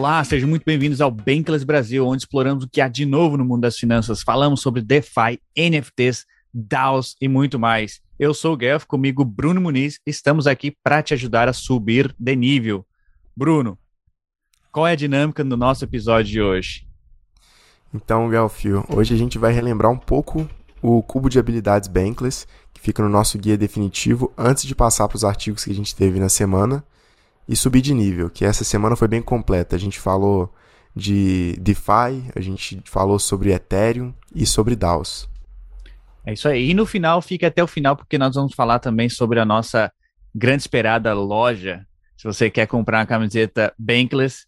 Olá, sejam muito bem-vindos ao Bankless Brasil, onde exploramos o que há de novo no mundo das finanças. Falamos sobre DeFi, NFTs, DAOs e muito mais. Eu sou o Guelph, comigo Bruno Muniz. Estamos aqui para te ajudar a subir de nível. Bruno, qual é a dinâmica do nosso episódio de hoje? Então, Guelph, hoje a gente vai relembrar um pouco o cubo de habilidades Bankless, que fica no nosso guia definitivo, antes de passar para os artigos que a gente teve na semana e subir de nível, que essa semana foi bem completa. A gente falou de DeFi, a gente falou sobre Ethereum e sobre DAOs. É isso aí. E no final, fica até o final, porque nós vamos falar também sobre a nossa grande esperada loja. Se você quer comprar uma camiseta Bankless,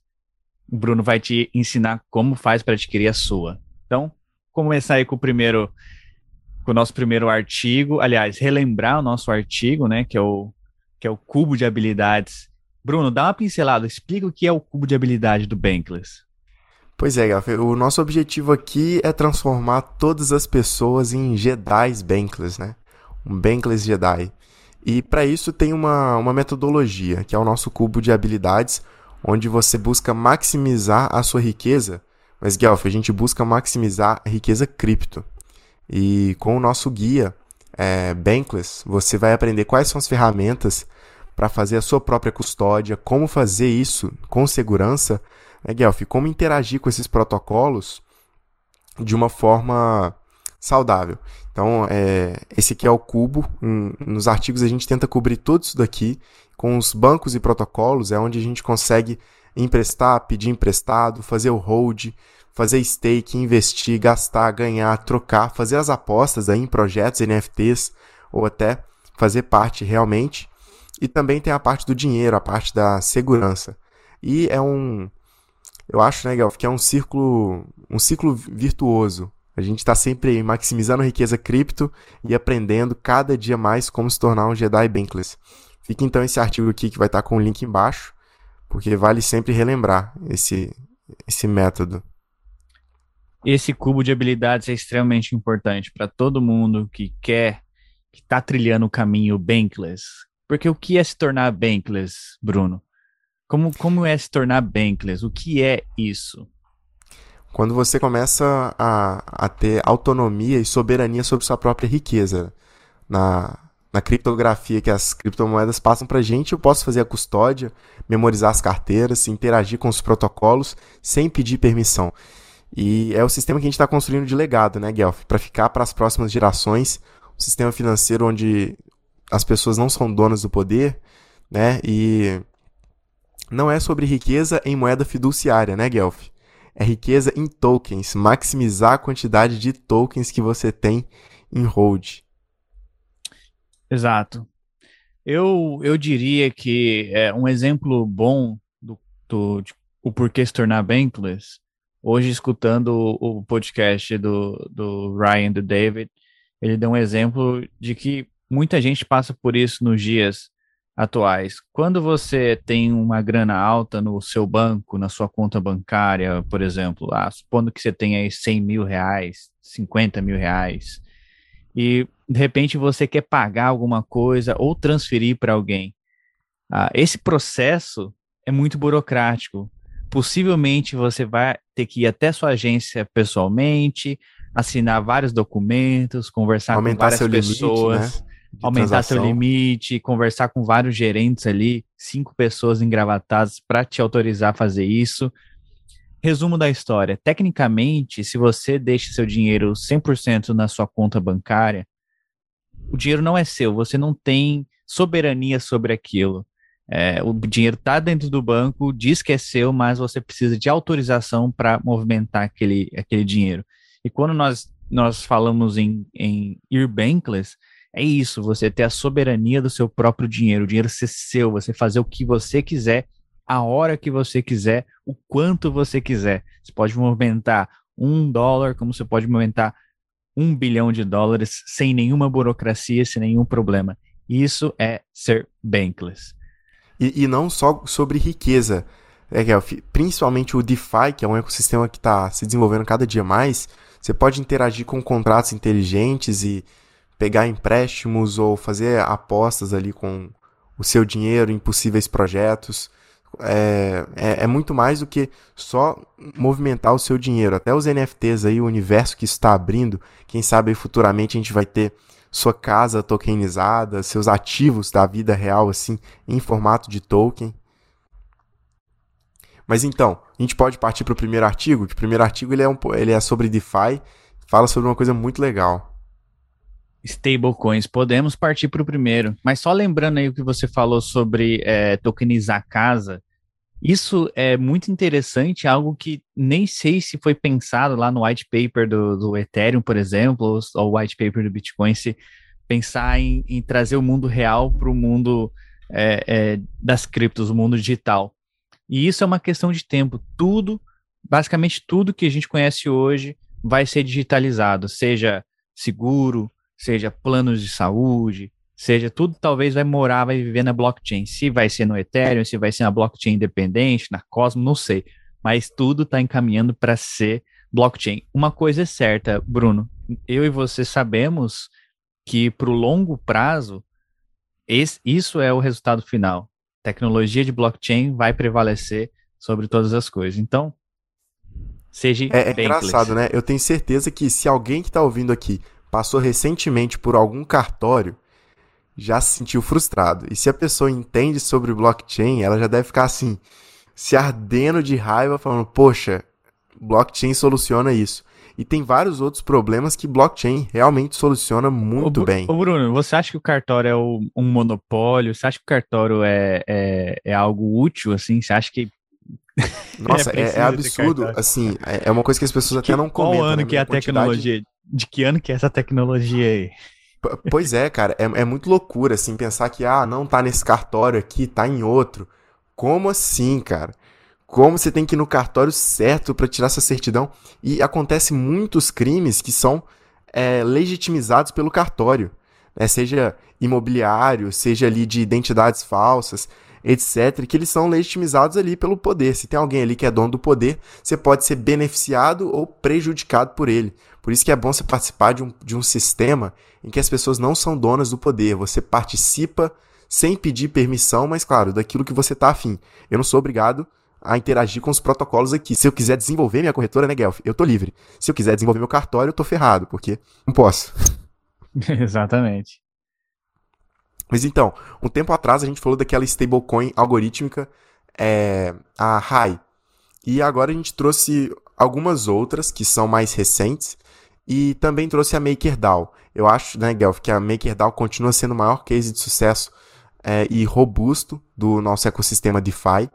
o Bruno vai te ensinar como faz para adquirir a sua. Então, começar aí com o primeiro, com o nosso primeiro artigo. Aliás, relembrar o nosso artigo, né? Que é o, que é o cubo de habilidades Bruno, dá uma pincelada, explica o que é o cubo de habilidade do Bankless. Pois é, Gaf, o nosso objetivo aqui é transformar todas as pessoas em Jedi's Bankless, né? Um Bankless Jedi. E para isso tem uma, uma metodologia, que é o nosso cubo de habilidades, onde você busca maximizar a sua riqueza, mas Guelph, a gente busca maximizar a riqueza cripto. E com o nosso guia é, Bankless, você vai aprender quais são as ferramentas para fazer a sua própria custódia, como fazer isso com segurança, né, Guelph? Como interagir com esses protocolos de uma forma saudável. Então, é, esse aqui é o cubo. nos artigos a gente tenta cobrir tudo isso daqui. Com os bancos e protocolos é onde a gente consegue emprestar, pedir emprestado, fazer o hold, fazer stake, investir, gastar, ganhar, trocar, fazer as apostas aí em projetos, NFTs, ou até fazer parte realmente. E também tem a parte do dinheiro, a parte da segurança. E é um. Eu acho, né, Gelf, que é um círculo, um ciclo virtuoso. A gente está sempre maximizando a riqueza cripto e aprendendo cada dia mais como se tornar um Jedi Bankless. Fica então esse artigo aqui que vai estar tá com o link embaixo, porque vale sempre relembrar esse, esse método. Esse cubo de habilidades é extremamente importante para todo mundo que quer, que está trilhando o caminho Bankless, porque o que é se tornar bankless, Bruno? Como, como é se tornar bankless? O que é isso? Quando você começa a, a ter autonomia e soberania sobre sua própria riqueza. Na, na criptografia que as criptomoedas passam para a gente, eu posso fazer a custódia, memorizar as carteiras, interagir com os protocolos sem pedir permissão. E é o sistema que a gente está construindo de legado, né, Guelph? Para ficar para as próximas gerações, um sistema financeiro onde as pessoas não são donas do poder, né? E não é sobre riqueza em moeda fiduciária, né, Guelph? É riqueza em tokens, maximizar a quantidade de tokens que você tem em hold. Exato. Eu, eu diria que é um exemplo bom do, do de, o porquê se tornar bankless. Hoje, escutando o, o podcast do, do Ryan, do David, ele deu um exemplo de que muita gente passa por isso nos dias atuais. Quando você tem uma grana alta no seu banco, na sua conta bancária, por exemplo, ah, supondo que você tenha aí 100 mil reais, 50 mil reais, e de repente você quer pagar alguma coisa ou transferir para alguém, ah, esse processo é muito burocrático. Possivelmente você vai ter que ir até sua agência pessoalmente, assinar vários documentos, conversar Aumentar com várias pessoas. Limite, né? Aumentar seu limite, conversar com vários gerentes ali, cinco pessoas engravatadas para te autorizar a fazer isso. Resumo da história: tecnicamente, se você deixa seu dinheiro 100% na sua conta bancária, o dinheiro não é seu, você não tem soberania sobre aquilo. É, o dinheiro está dentro do banco, diz que é seu, mas você precisa de autorização para movimentar aquele, aquele dinheiro. E quando nós, nós falamos em, em ir bankless, é isso, você ter a soberania do seu próprio dinheiro, o dinheiro ser seu, você fazer o que você quiser, a hora que você quiser, o quanto você quiser. Você pode movimentar um dólar, como você pode movimentar um bilhão de dólares sem nenhuma burocracia, sem nenhum problema. Isso é ser bankless. E, e não só sobre riqueza, é, principalmente o DeFi, que é um ecossistema que está se desenvolvendo cada dia mais, você pode interagir com contratos inteligentes e pegar empréstimos ou fazer apostas ali com o seu dinheiro em possíveis projetos, é, é, é, muito mais do que só movimentar o seu dinheiro. Até os NFTs aí, o universo que está abrindo, quem sabe futuramente a gente vai ter sua casa tokenizada, seus ativos da vida real, assim, em formato de token. Mas então, a gente pode partir para o primeiro artigo, o primeiro artigo ele é, um, ele é sobre DeFi, fala sobre uma coisa muito legal. Stablecoins, podemos partir para o primeiro, mas só lembrando aí o que você falou sobre é, tokenizar casa, isso é muito interessante, algo que nem sei se foi pensado lá no white paper do, do Ethereum, por exemplo, ou o white paper do Bitcoin, se pensar em, em trazer o mundo real para o mundo é, é, das criptos, o mundo digital. E isso é uma questão de tempo. Tudo, basicamente tudo que a gente conhece hoje vai ser digitalizado, seja seguro, seja planos de saúde, seja tudo talvez vai morar, vai viver na blockchain. Se vai ser no Ethereum, se vai ser na blockchain independente, na Cosmos, não sei. Mas tudo está encaminhando para ser blockchain. Uma coisa é certa, Bruno, eu e você sabemos que para o longo prazo, esse, isso é o resultado final. Tecnologia de blockchain vai prevalecer sobre todas as coisas. Então, seja é, é engraçado, né? Eu tenho certeza que se alguém que está ouvindo aqui passou recentemente por algum cartório, já se sentiu frustrado. E se a pessoa entende sobre blockchain, ela já deve ficar assim, se ardendo de raiva, falando: Poxa, blockchain soluciona isso. E tem vários outros problemas que blockchain realmente soluciona muito ô, bem. Ô Bruno, você acha que o cartório é um monopólio? Você acha que o cartório é, é, é algo útil, assim? Você acha que nossa, é, é absurdo, assim, é, é uma coisa que as pessoas até não comentam. Qual ano que é a quantidade... tecnologia? De que ano que é essa tecnologia aí? Pois é, cara, é, é muito loucura, assim, pensar que, ah, não tá nesse cartório aqui, tá em outro. Como assim, cara? Como você tem que ir no cartório certo para tirar essa certidão? E acontece muitos crimes que são é, legitimizados pelo cartório, né? seja imobiliário, seja ali de identidades falsas etc., que eles são legitimizados ali pelo poder. Se tem alguém ali que é dono do poder, você pode ser beneficiado ou prejudicado por ele. Por isso que é bom você participar de um, de um sistema em que as pessoas não são donas do poder. Você participa sem pedir permissão, mas claro, daquilo que você está afim. Eu não sou obrigado a interagir com os protocolos aqui. Se eu quiser desenvolver minha corretora, né, Guelph? Eu tô livre. Se eu quiser desenvolver meu cartório, eu tô ferrado, porque não posso. Exatamente. Mas então, um tempo atrás a gente falou daquela stablecoin algorítmica, é, a RAI. E agora a gente trouxe algumas outras que são mais recentes e também trouxe a MakerDAO. Eu acho, né, Guelph, que a MakerDAO continua sendo o maior case de sucesso é, e robusto do nosso ecossistema DeFi.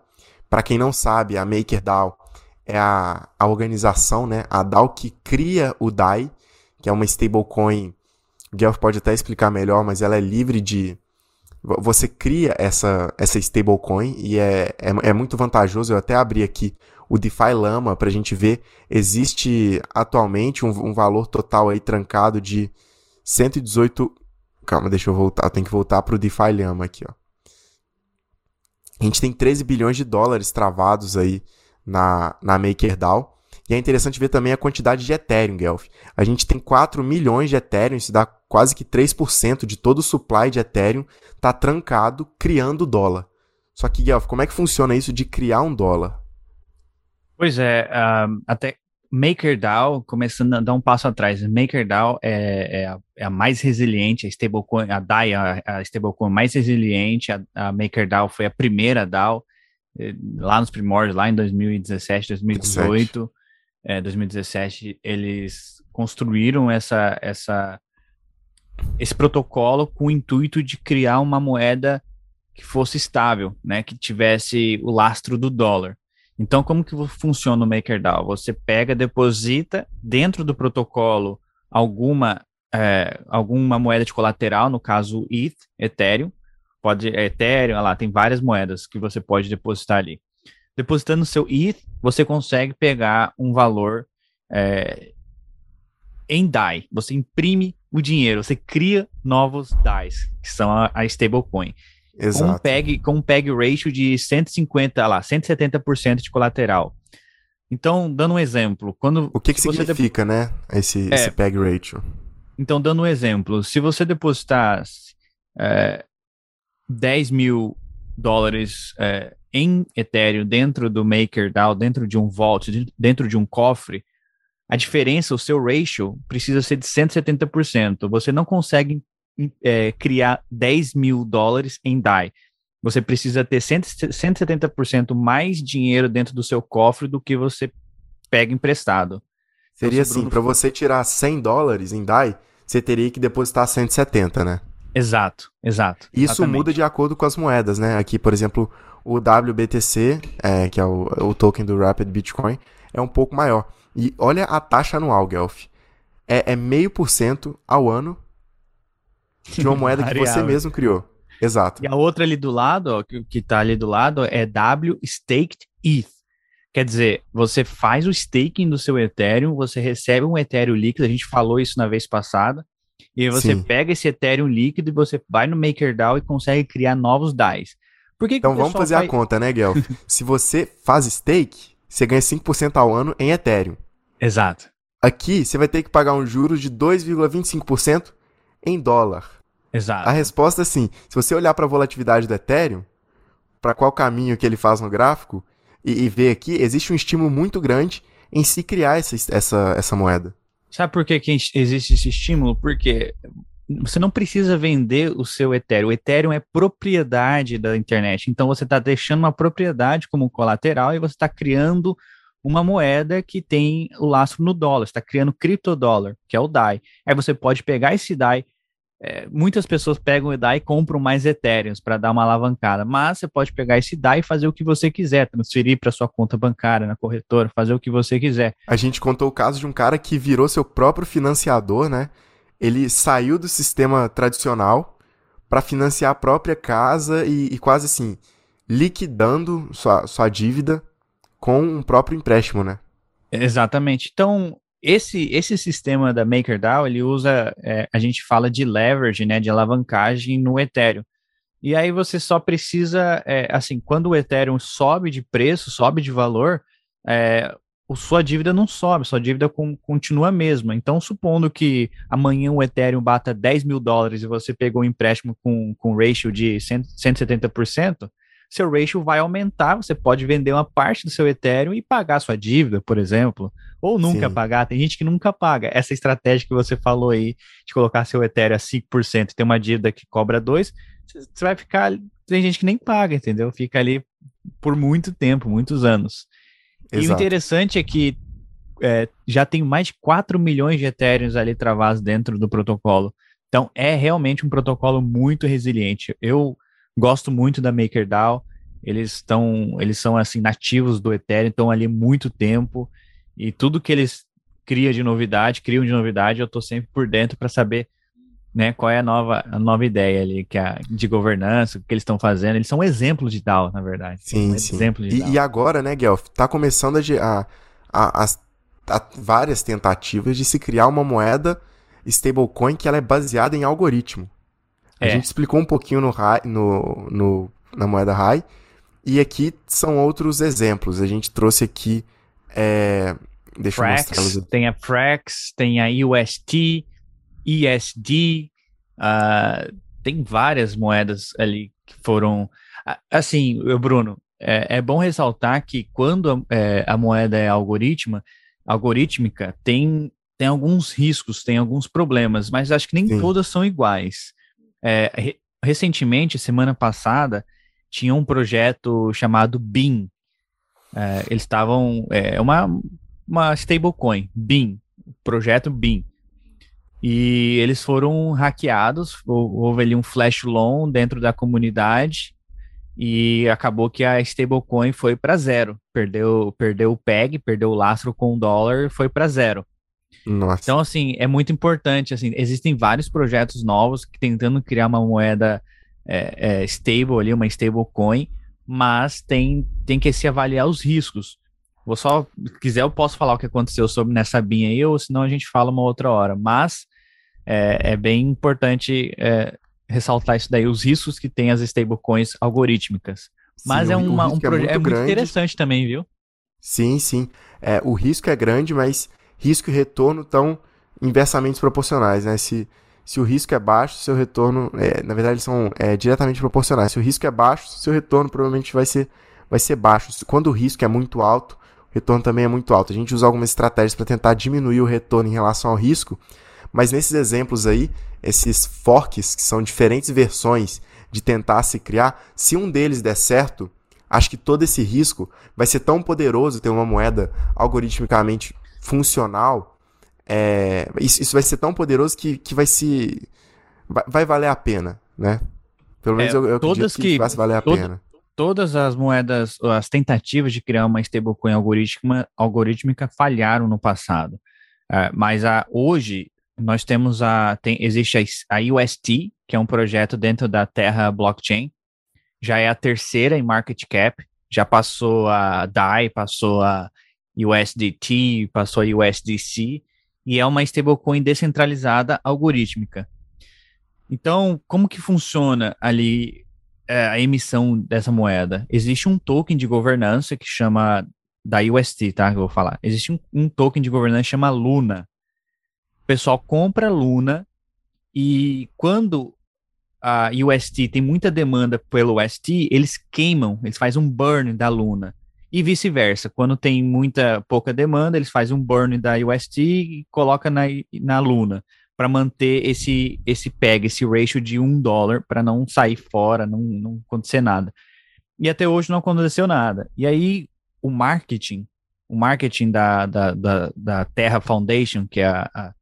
Para quem não sabe, a MakerDAO é a, a organização, né, a DAO que cria o DAI, que é uma stablecoin. O Guelph pode até explicar melhor, mas ela é livre de, você cria essa, essa stablecoin e é, é, é, muito vantajoso. Eu até abri aqui o DeFi Lama para a gente ver. Existe atualmente um, um, valor total aí trancado de 118. Calma, deixa eu voltar. Tem que voltar para o DeFi Lama aqui, ó. A gente tem 13 bilhões de dólares travados aí na, na MakerDAO. E é interessante ver também a quantidade de Ethereum, Guelph. A gente tem 4 milhões de Ethereum, isso dá quase que 3% de todo o supply de Ethereum está trancado criando dólar. Só que, Guelph, como é que funciona isso de criar um dólar? Pois é, um, até MakerDAO, começando a dar um passo atrás, MakerDAO é, é, a, é a mais resiliente, a stablecoin, a DAI, a, a stablecoin mais resiliente, a, a MakerDAO foi a primeira DAO, eh, lá nos primórdios, lá em 2017, 2018, é, 2017, eles construíram essa, essa, esse protocolo com o intuito de criar uma moeda que fosse estável, né, que tivesse o lastro do dólar. Então, como que funciona o MakerDAO? Você pega, deposita dentro do protocolo alguma é, alguma moeda de colateral, no caso ETH, Ethereum, pode é, Ethereum, lá tem várias moedas que você pode depositar ali depositando seu ETH, você consegue pegar um valor é, em DAI. Você imprime o dinheiro, você cria novos DAIs, que são a, a stablecoin. Exato. Com um, PEG, com um PEG ratio de 150, lá, 170% de colateral. Então, dando um exemplo, quando... O que, que significa, né, esse, é, esse PEG ratio? Então, dando um exemplo, se você depositar é, 10 mil dólares é, em Ethereum dentro do MakerDAO, dentro de um vault, dentro de um cofre, a diferença, o seu ratio, precisa ser de 170%. Você não consegue é, criar 10 mil dólares em DAI. Você precisa ter 170% mais dinheiro dentro do seu cofre do que você pega emprestado. Seria então, assim, para você tirar 100 dólares em DAI, você teria que depositar 170, né? Exato, exato. Isso exatamente. muda de acordo com as moedas, né? Aqui, por exemplo, o WBTC, é, que é o, o token do Rapid Bitcoin, é um pouco maior. E olha a taxa anual, Guelph. É, é meio por cento ao ano de uma moeda que você mesmo criou. Exato. E a outra ali do lado, ó, que, que tá ali do lado, é W Staked ETH. Quer dizer, você faz o staking do seu Ethereum, você recebe um Ethereum líquido, a gente falou isso na vez passada, e você Sim. pega esse Ethereum líquido e você vai no MakerDAO e consegue criar novos DAIs. Por que então que vamos fazer a conta, né, Guel? Se você faz stake, você ganha 5% ao ano em Ethereum. Exato. Aqui você vai ter que pagar um juros de 2,25% em dólar. Exato. A resposta é sim. Se você olhar para a volatilidade do Ethereum, para qual caminho que ele faz no gráfico, e, e ver aqui, existe um estímulo muito grande em se criar essa, essa, essa moeda. Sabe por que, que existe esse estímulo? Porque você não precisa vender o seu Ethereum. O Ethereum é propriedade da internet. Então você está deixando uma propriedade como colateral e você está criando uma moeda que tem o lastro no dólar, está criando criptodólar, que é o DAI. Aí você pode pegar esse DAI. É, muitas pessoas pegam o DAI e compram mais Ethereums para dar uma alavancada, mas você pode pegar esse DAI e fazer o que você quiser, transferir para sua conta bancária, na corretora, fazer o que você quiser. A gente contou o caso de um cara que virou seu próprio financiador, né? Ele saiu do sistema tradicional para financiar a própria casa e, e quase assim, liquidando sua, sua dívida com um próprio empréstimo, né? Exatamente. Então, esse, esse sistema da MakerDAO, ele usa, é, a gente fala de leverage, né, de alavancagem no Ethereum. E aí você só precisa, é, assim, quando o Ethereum sobe de preço, sobe de valor, é, o, sua dívida não sobe, sua dívida com, continua a mesma. Então, supondo que amanhã o Ethereum bata 10 mil dólares e você pegou um empréstimo com, com ratio de 100, 170%, seu ratio vai aumentar, você pode vender uma parte do seu Ethereum e pagar sua dívida, por exemplo, ou nunca Sim. pagar. Tem gente que nunca paga. Essa estratégia que você falou aí de colocar seu Ethereum a 5% e ter uma dívida que cobra 2, você vai ficar, tem gente que nem paga, entendeu? Fica ali por muito tempo, muitos anos. Exato. E o interessante é que é, já tem mais de 4 milhões de Ethereums ali travados dentro do protocolo. Então é realmente um protocolo muito resiliente. Eu Gosto muito da MakerDAO. Eles estão, eles são assim nativos do Ethereum, estão ali muito tempo e tudo que eles criam de novidade, criam de novidade, eu estou sempre por dentro para saber, né, qual é a nova, a nova ideia ali que é de governança, o que eles estão fazendo. Eles são um exemplo de DAO, na verdade. Sim, um sim. Exemplo de e, e, agora, né, Guelph, tá começando a, a, a, a, várias tentativas de se criar uma moeda stablecoin que ela é baseada em algoritmo. É. A gente explicou um pouquinho no, no, no, na moeda RAI. E aqui são outros exemplos. A gente trouxe aqui. É, deixa Frax, eu mostrar. Tem a Frax, tem a UST, ESD. Uh, ah, tem várias moedas ali que foram. Assim, Bruno, é, é bom ressaltar que quando é, a moeda é algoritma, algorítmica, tem, tem alguns riscos, tem alguns problemas, mas acho que nem Sim. todas são iguais. É, re recentemente, semana passada, tinha um projeto chamado BIM. É, eles estavam. É uma, uma stablecoin, BIM, projeto BIM. E eles foram hackeados, houve ali um flash loan dentro da comunidade e acabou que a stablecoin foi para zero. Perdeu, perdeu o PEG, perdeu o lastro com o dólar, foi para zero. Nossa. Então, assim, é muito importante, assim, existem vários projetos novos que tentando criar uma moeda é, é, stable ali, uma stablecoin, mas tem, tem que se avaliar os riscos. Vou só, se quiser, eu posso falar o que aconteceu sobre nessa BIM aí, ou senão a gente fala uma outra hora. Mas é, é bem importante é, ressaltar isso daí, os riscos que tem as stablecoins algorítmicas. Mas sim, é uma, um projeto é, é, muito interessante também, viu? Sim, sim. É, o risco é grande, mas risco e retorno estão inversamente proporcionais, né? Se, se o risco é baixo, seu retorno, é, na verdade, eles são é, diretamente proporcionais. Se o risco é baixo, seu retorno provavelmente vai ser vai ser baixo. Quando o risco é muito alto, o retorno também é muito alto. A gente usa algumas estratégias para tentar diminuir o retorno em relação ao risco, mas nesses exemplos aí, esses forks, que são diferentes versões de tentar se criar, se um deles der certo, acho que todo esse risco vai ser tão poderoso ter uma moeda algoritmicamente funcional. É, isso, isso, vai ser tão poderoso que, que vai se. Vai, vai valer a pena, né? Pelo menos é, eu, eu todas que, que vai valer a todo, pena. Todas as moedas, as tentativas de criar uma stablecoin algorítmica, algorítmica falharam no passado. Uh, mas a, hoje nós temos a. Tem, existe a, a UST, que é um projeto dentro da Terra Blockchain. Já é a terceira em market cap. Já passou a DAI, passou a USDT, passou a USDC. E é uma stablecoin descentralizada algorítmica. Então, como que funciona ali é, a emissão dessa moeda? Existe um token de governança que chama da UST, tá? Que eu vou falar. Existe um, um token de governança que chama Luna pessoal compra Luna e quando a UST tem muita demanda pelo UST, eles queimam, eles fazem um burn da Luna. E vice-versa, quando tem muita pouca demanda, eles fazem um burn da UST e coloca na, na Luna para manter esse esse peg, esse ratio de um dólar para não sair fora, não, não acontecer nada. E até hoje não aconteceu nada. E aí o marketing, o marketing da, da, da, da Terra Foundation, que é a, a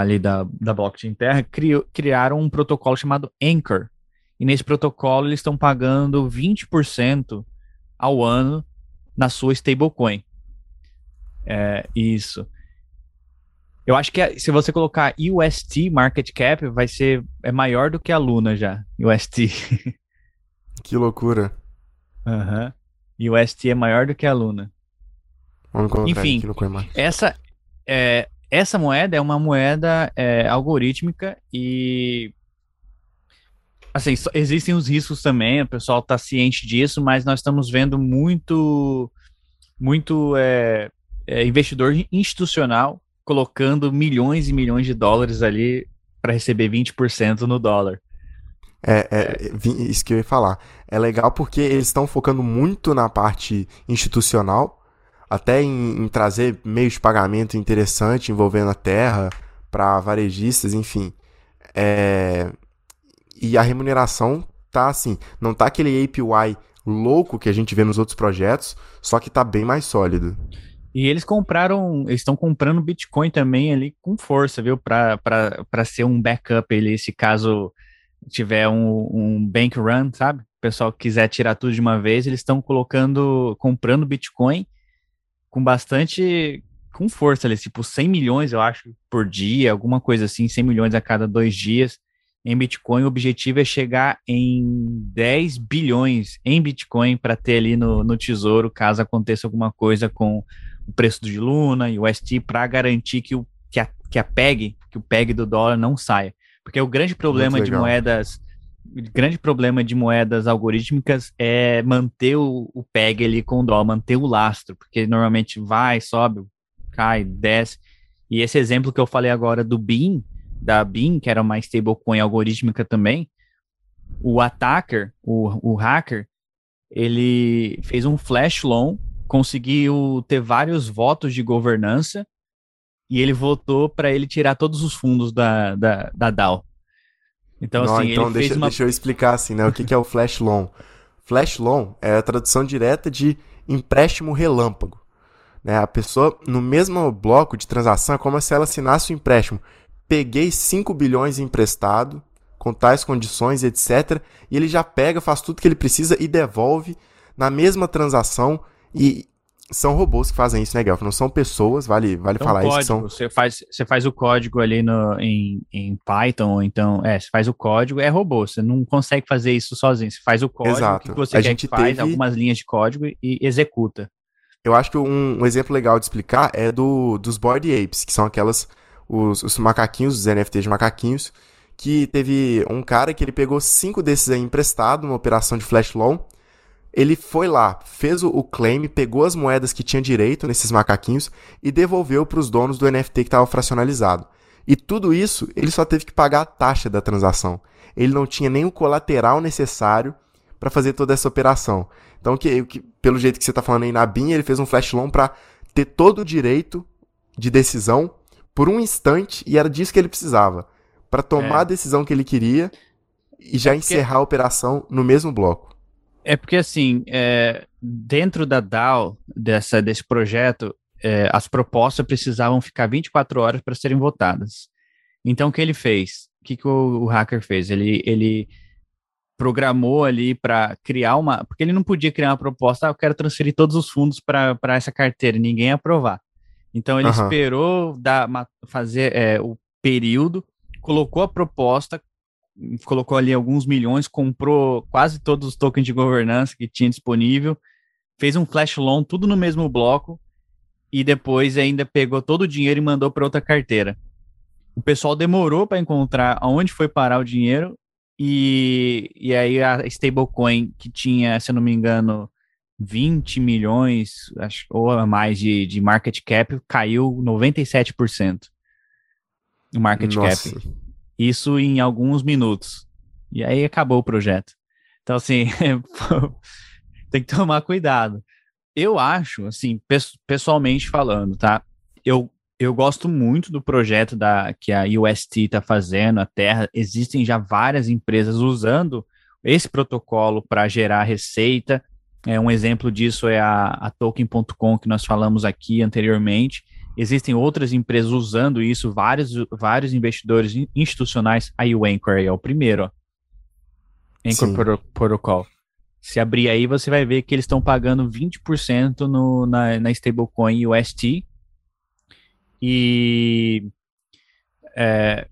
ali da, da blockchain Terra, criou, criaram um protocolo chamado Anchor. E nesse protocolo eles estão pagando 20% ao ano na sua stablecoin. É, isso. Eu acho que se você colocar UST market cap, vai ser é maior do que a Luna já. UST. Que loucura. Aham. Uhum. UST é maior do que a Luna. Enfim, essa é, essa moeda é uma moeda é, algorítmica e assim, existem os riscos também, o pessoal está ciente disso, mas nós estamos vendo muito, muito é, é, investidor institucional colocando milhões e milhões de dólares ali para receber 20% no dólar. É, é, isso que eu ia falar. É legal porque eles estão focando muito na parte institucional, até em, em trazer meios de pagamento interessante envolvendo a terra para varejistas, enfim. É... E a remuneração tá assim, não tá aquele APY louco que a gente vê nos outros projetos, só que tá bem mais sólido. E eles compraram, eles estão comprando Bitcoin também ali com força, viu? Para ser um backup ali, se caso tiver um, um bank run, sabe? O pessoal quiser tirar tudo de uma vez, eles estão colocando, comprando Bitcoin com bastante com força ali, tipo 100 milhões, eu acho, por dia, alguma coisa assim, 100 milhões a cada dois dias em Bitcoin. O objetivo é chegar em 10 bilhões em Bitcoin para ter ali no, no tesouro, caso aconteça alguma coisa com o preço de Luna e o ST, para garantir que, o, que, a, que a PEG, que o PEG do dólar não saia. Porque o grande problema de moedas o grande problema de moedas algorítmicas é manter o, o PEG ali com o dólar, manter o lastro, porque normalmente vai, sobe, cai, desce. E esse exemplo que eu falei agora do BIM, da BIM, que era uma stablecoin algorítmica também, o attacker, o, o hacker, ele fez um flash loan, conseguiu ter vários votos de governança e ele votou para ele tirar todos os fundos da, da, da DAO. Então, Não, assim, então ele deixa, fez uma... deixa eu explicar assim, né? O que, que é o flash loan? Flash loan é a tradução direta de empréstimo relâmpago. Né? A pessoa, no mesmo bloco de transação, é como se ela assinasse o um empréstimo. Peguei 5 bilhões emprestado, com tais condições, etc. E ele já pega, faz tudo que ele precisa e devolve na mesma transação. E são robôs que fazem isso, né, Guelph? Não são pessoas, vale, vale então, falar código, isso. São... Você, faz, você faz o código ali no, em, em Python, ou então, é, você faz o código, é robô, você não consegue fazer isso sozinho. Você faz o código Exato. que você a quer gente que faz, teve... algumas linhas de código e executa. Eu acho que um, um, exemplo legal de explicar é do, dos Bored Apes, que são aquelas, os, os macaquinhos, os NFTs de macaquinhos, que teve um cara que ele pegou cinco desses aí emprestado numa operação de flash loan, ele foi lá, fez o, claim, pegou as moedas que tinha direito nesses macaquinhos e devolveu para os donos do NFT que estava fracionalizado. E tudo isso ele só teve que pagar a taxa da transação. Ele não tinha nem o colateral necessário para fazer toda essa operação. Então, que, que, pelo jeito que você está falando aí na BIM, ele fez um flash loan para ter todo o direito de decisão por um instante e era disso que ele precisava para tomar é. a decisão que ele queria e já é porque... encerrar a operação no mesmo bloco. É porque assim, é, dentro da DAO dessa, desse projeto, é, as propostas precisavam ficar 24 horas para serem votadas. Então, o que ele fez? O que, que o, o hacker fez? Ele, ele programou ali para criar uma. Porque ele não podia criar uma proposta, ah, eu quero transferir todos os fundos para essa carteira, ninguém aprovar. Então, ele uhum. esperou dar, fazer é, o período, colocou a proposta, colocou ali alguns milhões, comprou quase todos os tokens de governança que tinha disponível, fez um flash loan, tudo no mesmo bloco, e depois ainda pegou todo o dinheiro e mandou para outra carteira. O pessoal demorou para encontrar aonde foi parar o dinheiro e, e aí a stablecoin que tinha, se eu não me engano, 20 milhões acho, ou a mais de, de market cap caiu 97% o market Nossa. cap. Isso em alguns minutos. E aí acabou o projeto. Então, assim, tem que tomar cuidado eu acho, assim, pessoalmente falando, tá? Eu, eu gosto muito do projeto da, que a UST está fazendo, a Terra. Existem já várias empresas usando esse protocolo para gerar receita. É, um exemplo disso é a, a Token.com, que nós falamos aqui anteriormente. Existem outras empresas usando isso, vários, vários investidores institucionais. A Anchor é o primeiro, ó. Anchor Protocol. Se abrir aí, você vai ver que eles estão pagando 20% no, na, na stablecoin UST. E. É,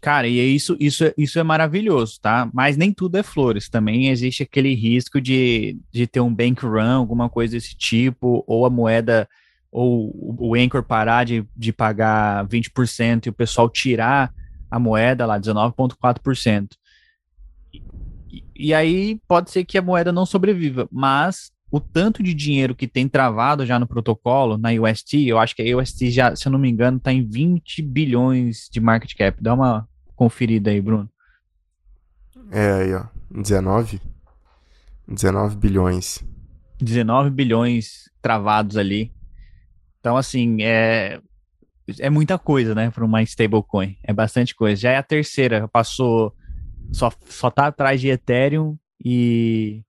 cara, e é isso, isso, isso é maravilhoso, tá? Mas nem tudo é flores. Também existe aquele risco de, de ter um bank run, alguma coisa desse tipo, ou a moeda, ou o Anchor parar de, de pagar 20% e o pessoal tirar a moeda lá, 19,4%. E aí pode ser que a moeda não sobreviva, mas o tanto de dinheiro que tem travado já no protocolo, na UST, eu acho que a UST já, se eu não me engano, está em 20 bilhões de market cap. Dá uma conferida aí, Bruno. É aí, ó. 19? 19 bilhões. 19 bilhões travados ali. Então, assim, é, é muita coisa, né, para uma stablecoin. É bastante coisa. Já é a terceira, passou só, só tá atrás de Ethereum e,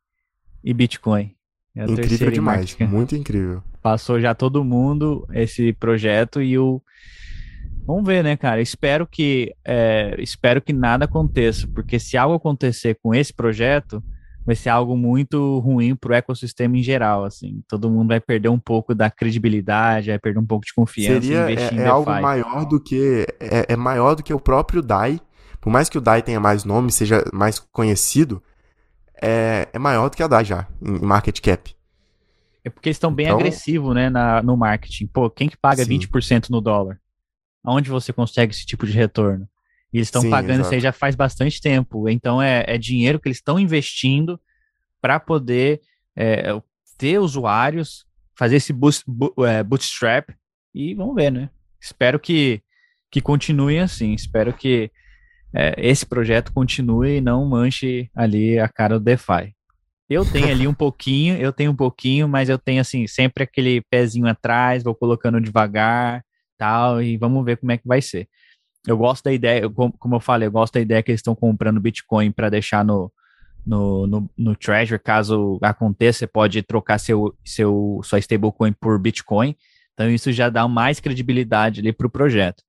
e Bitcoin. É incrível demais, muito incrível. Passou já todo mundo esse projeto e o Vamos ver, né, cara? Espero que é, espero que nada aconteça, porque se algo acontecer com esse projeto, vai ser algo muito ruim para o ecossistema em geral, assim. Todo mundo vai perder um pouco da credibilidade, vai perder um pouco de confiança. Seria é, é algo maior do que é, é, maior do que o próprio DAI por mais que o DAI tenha mais nome, seja mais conhecido, é, é maior do que a DAI já, em market cap. É porque eles estão bem então, agressivos, né, na, no marketing. Pô, quem que paga sim. 20% no dólar? Aonde você consegue esse tipo de retorno? E eles estão pagando exato. isso aí já faz bastante tempo. Então é, é dinheiro que eles estão investindo para poder é, ter usuários, fazer esse boost, é, bootstrap e vamos ver, né? Espero que, que continue assim. Espero que é, esse projeto continue e não manche ali a cara do DeFi. Eu tenho ali um pouquinho, eu tenho um pouquinho, mas eu tenho assim, sempre aquele pezinho atrás, vou colocando devagar, tal, e vamos ver como é que vai ser. Eu gosto da ideia, como eu falei, eu gosto da ideia que eles estão comprando Bitcoin para deixar no, no, no, no, Treasure, caso aconteça, você pode trocar seu, seu, sua stablecoin por Bitcoin. Então isso já dá mais credibilidade ali para o projeto.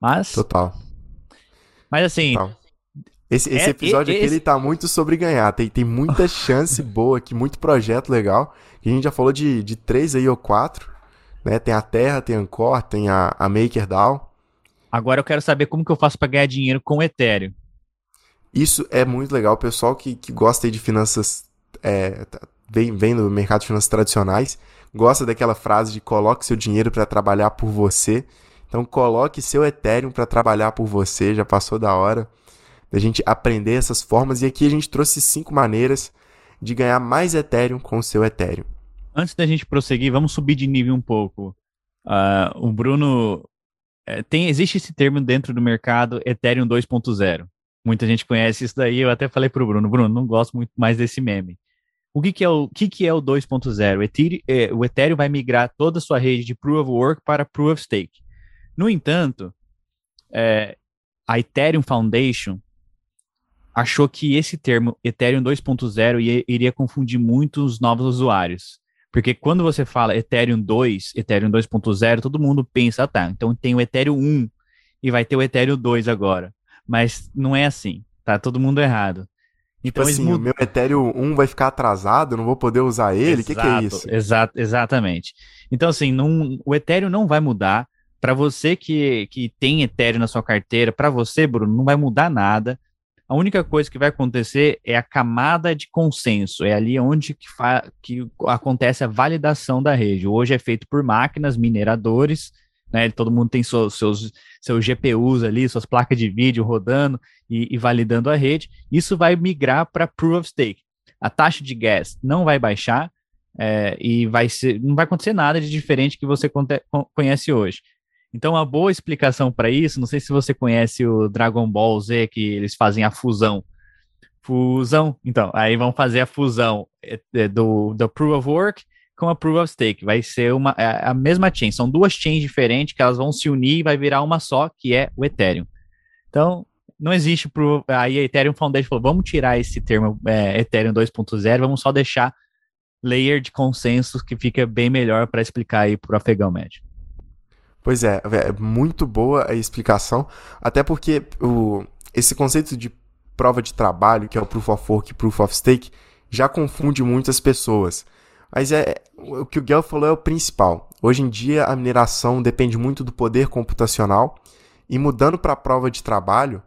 Mas Total. Mas assim. Esse, esse é, episódio esse... aqui ele tá muito sobre ganhar. Tem, tem muita chance boa aqui, muito projeto legal. a gente já falou de, de três aí ou quatro. Né? Tem a Terra, tem a Ancor, tem a, a MakerDAO. Agora eu quero saber como que eu faço para ganhar dinheiro com o Ethereum. Isso é muito legal. O pessoal que, que gosta de finanças, é, tá, vem, vem do mercado de finanças tradicionais, gosta daquela frase de coloque seu dinheiro para trabalhar por você. Então coloque seu Ethereum para trabalhar por você, já passou da hora da gente aprender essas formas e aqui a gente trouxe cinco maneiras de ganhar mais Ethereum com o seu Ethereum. Antes da gente prosseguir, vamos subir de nível um pouco. Uh, o Bruno é, tem existe esse termo dentro do mercado Ethereum 2.0. Muita gente conhece isso daí. Eu até falei pro Bruno, Bruno, não gosto muito mais desse meme. O que, que é o que, que é o 2.0? Ethereum, é, o Ethereum vai migrar toda a sua rede de Proof of Work para Proof of Stake. No entanto, é, a Ethereum Foundation achou que esse termo Ethereum 2.0 iria confundir muito os novos usuários. Porque quando você fala Ethereum 2, Ethereum 2.0, todo mundo pensa, ah, tá, então tem o Ethereum 1 e vai ter o Ethereum 2 agora. Mas não é assim, tá todo mundo errado. Então, tipo assim, mud... o meu Ethereum 1 vai ficar atrasado, não vou poder usar ele? O que, que, é isso? Exato, exatamente. Então, assim, não, o Ethereum não vai mudar. Para você que, que tem Ethereum na sua carteira, para você, Bruno, não vai mudar nada. A única coisa que vai acontecer é a camada de consenso, é ali onde que, que acontece a validação da rede. Hoje é feito por máquinas, mineradores, né? Todo mundo tem seus, seus, seus GPUs ali, suas placas de vídeo rodando e, e validando a rede. Isso vai migrar para Proof of Stake. A taxa de gas não vai baixar é, e vai ser, não vai acontecer nada de diferente que você conhece hoje. Então, uma boa explicação para isso, não sei se você conhece o Dragon Ball Z, que eles fazem a fusão. Fusão, então, aí vão fazer a fusão é, é, do, do Proof of Work com a Proof of Stake. Vai ser uma, é, a mesma chain, são duas chains diferentes que elas vão se unir e vai virar uma só, que é o Ethereum. Então, não existe pro, aí a Ethereum Foundation falou, vamos tirar esse termo é, Ethereum 2.0, vamos só deixar layer de consenso que fica bem melhor para explicar aí para o afegão médio. Pois é, é muito boa a explicação, até porque o, esse conceito de prova de trabalho, que é o Proof of Work e Proof of Stake, já confunde muitas pessoas. Mas é o que o Guel falou é o principal. Hoje em dia a mineração depende muito do poder computacional e mudando para a prova de trabalho,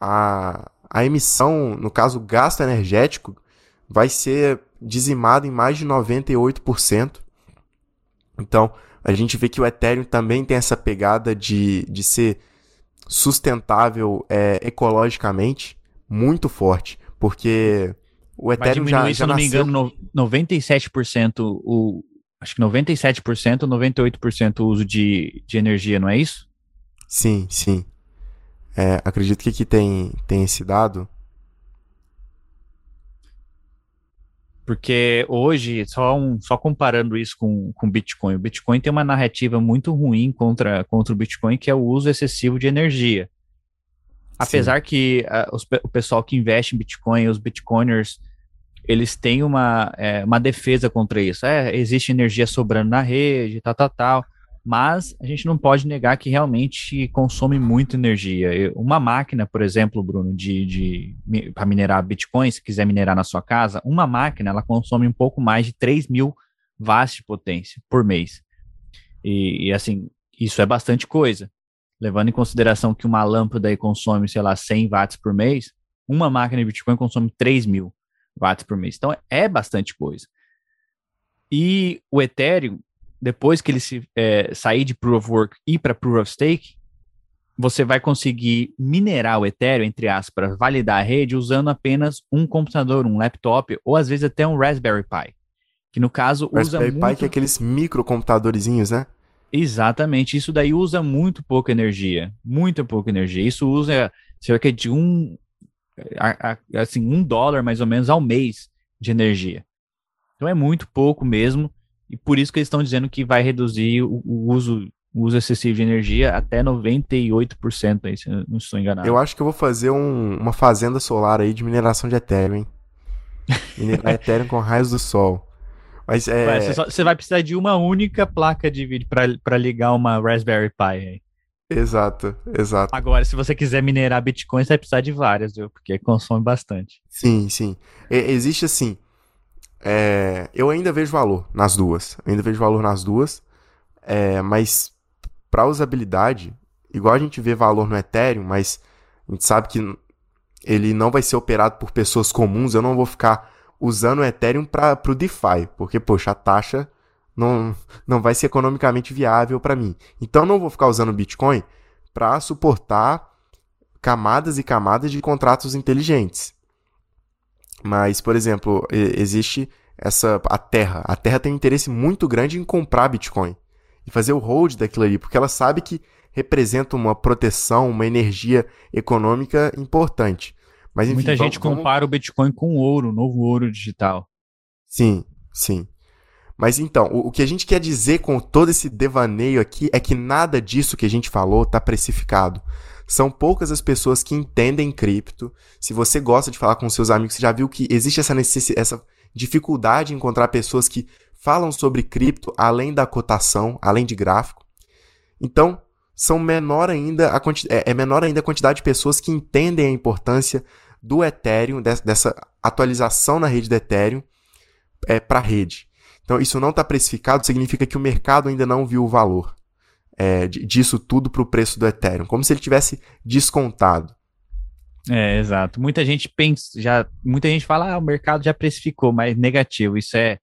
a, a emissão, no caso o gasto energético, vai ser dizimado em mais de 98%. Então, a gente vê que o Ethereum também tem essa pegada de, de ser sustentável é, ecologicamente muito forte, porque o Ethereum já, já se não me engano, 97% o acho que 97%, 98% o uso de, de energia, não é isso? Sim, sim. É, acredito que aqui tem, tem esse dado. Porque hoje, só, um, só comparando isso com o Bitcoin, o Bitcoin tem uma narrativa muito ruim contra, contra o Bitcoin, que é o uso excessivo de energia. Apesar Sim. que uh, os, o pessoal que investe em Bitcoin, os Bitcoiners, eles têm uma, é, uma defesa contra isso. É, existe energia sobrando na rede, tal, tal, tal mas a gente não pode negar que realmente consome muita energia. Uma máquina, por exemplo, Bruno, de, de para minerar Bitcoin, se quiser minerar na sua casa, uma máquina ela consome um pouco mais de 3 mil watts de potência por mês. E, e, assim, isso é bastante coisa. Levando em consideração que uma lâmpada aí consome, sei lá, 100 watts por mês, uma máquina de Bitcoin consome 3 mil watts por mês. Então é bastante coisa. E o Ethereum, depois que ele se, é, sair de Proof of Work e para Proof of Stake, você vai conseguir minerar o Ethereum, entre aspas, validar a rede usando apenas um computador, um laptop ou às vezes até um Raspberry Pi. Que no caso Raspberry usa Raspberry Pi que é aqueles microcomputadorzinhos, né? Exatamente, isso daí usa muito pouca energia, muito pouca energia. Isso usa cerca de um, assim, um dólar mais ou menos ao mês de energia. Então é muito pouco mesmo. E por isso que eles estão dizendo que vai reduzir o, o uso o uso excessivo de energia até 98%, aí, se eu não estou enganado. Eu acho que eu vou fazer um, uma fazenda solar aí de mineração de Ethereum, hein? Minerar Ethereum com raios do sol. Mas é... Você, só, você, vai precisar de uma única placa de vídeo para ligar uma Raspberry Pi aí. Exato, exato. Agora, se você quiser minerar Bitcoin, você vai precisar de várias, viu? Porque consome bastante. Sim, sim. E, existe assim, é, eu ainda vejo valor nas duas. Eu ainda vejo valor nas duas. É, mas para usabilidade, igual a gente vê valor no Ethereum, mas a gente sabe que ele não vai ser operado por pessoas comuns. Eu não vou ficar usando o Ethereum para o DeFi, porque, poxa, a taxa não, não vai ser economicamente viável para mim. Então, não vou ficar usando o Bitcoin para suportar camadas e camadas de contratos inteligentes. Mas, por exemplo, existe essa a Terra. A Terra tem um interesse muito grande em comprar Bitcoin e fazer o hold daquilo ali, porque ela sabe que representa uma proteção, uma energia econômica importante. Mas, enfim, Muita gente vamos... compara o Bitcoin com o ouro, o novo ouro digital. Sim, sim. Mas então, o, o, que a gente quer dizer com todo esse devaneio aqui é que nada disso que a gente falou está precificado. São poucas as pessoas que entendem cripto. Se você gosta de falar com seus amigos, você já viu que existe essa, necessidade, essa dificuldade em encontrar pessoas que falam sobre cripto além da cotação, além de gráfico. Então, são menor ainda a é, é menor ainda a quantidade de pessoas que entendem a importância do Ethereum, dessa atualização na rede do Ethereum é, para a rede. Então, isso não está precificado, significa que o mercado ainda não viu o valor é, disso tudo para o preço do Ethereum, como se ele tivesse descontado. É, exato. Muita gente pensa, já, muita gente fala, ah, o mercado já precificou, mas negativo. Isso é,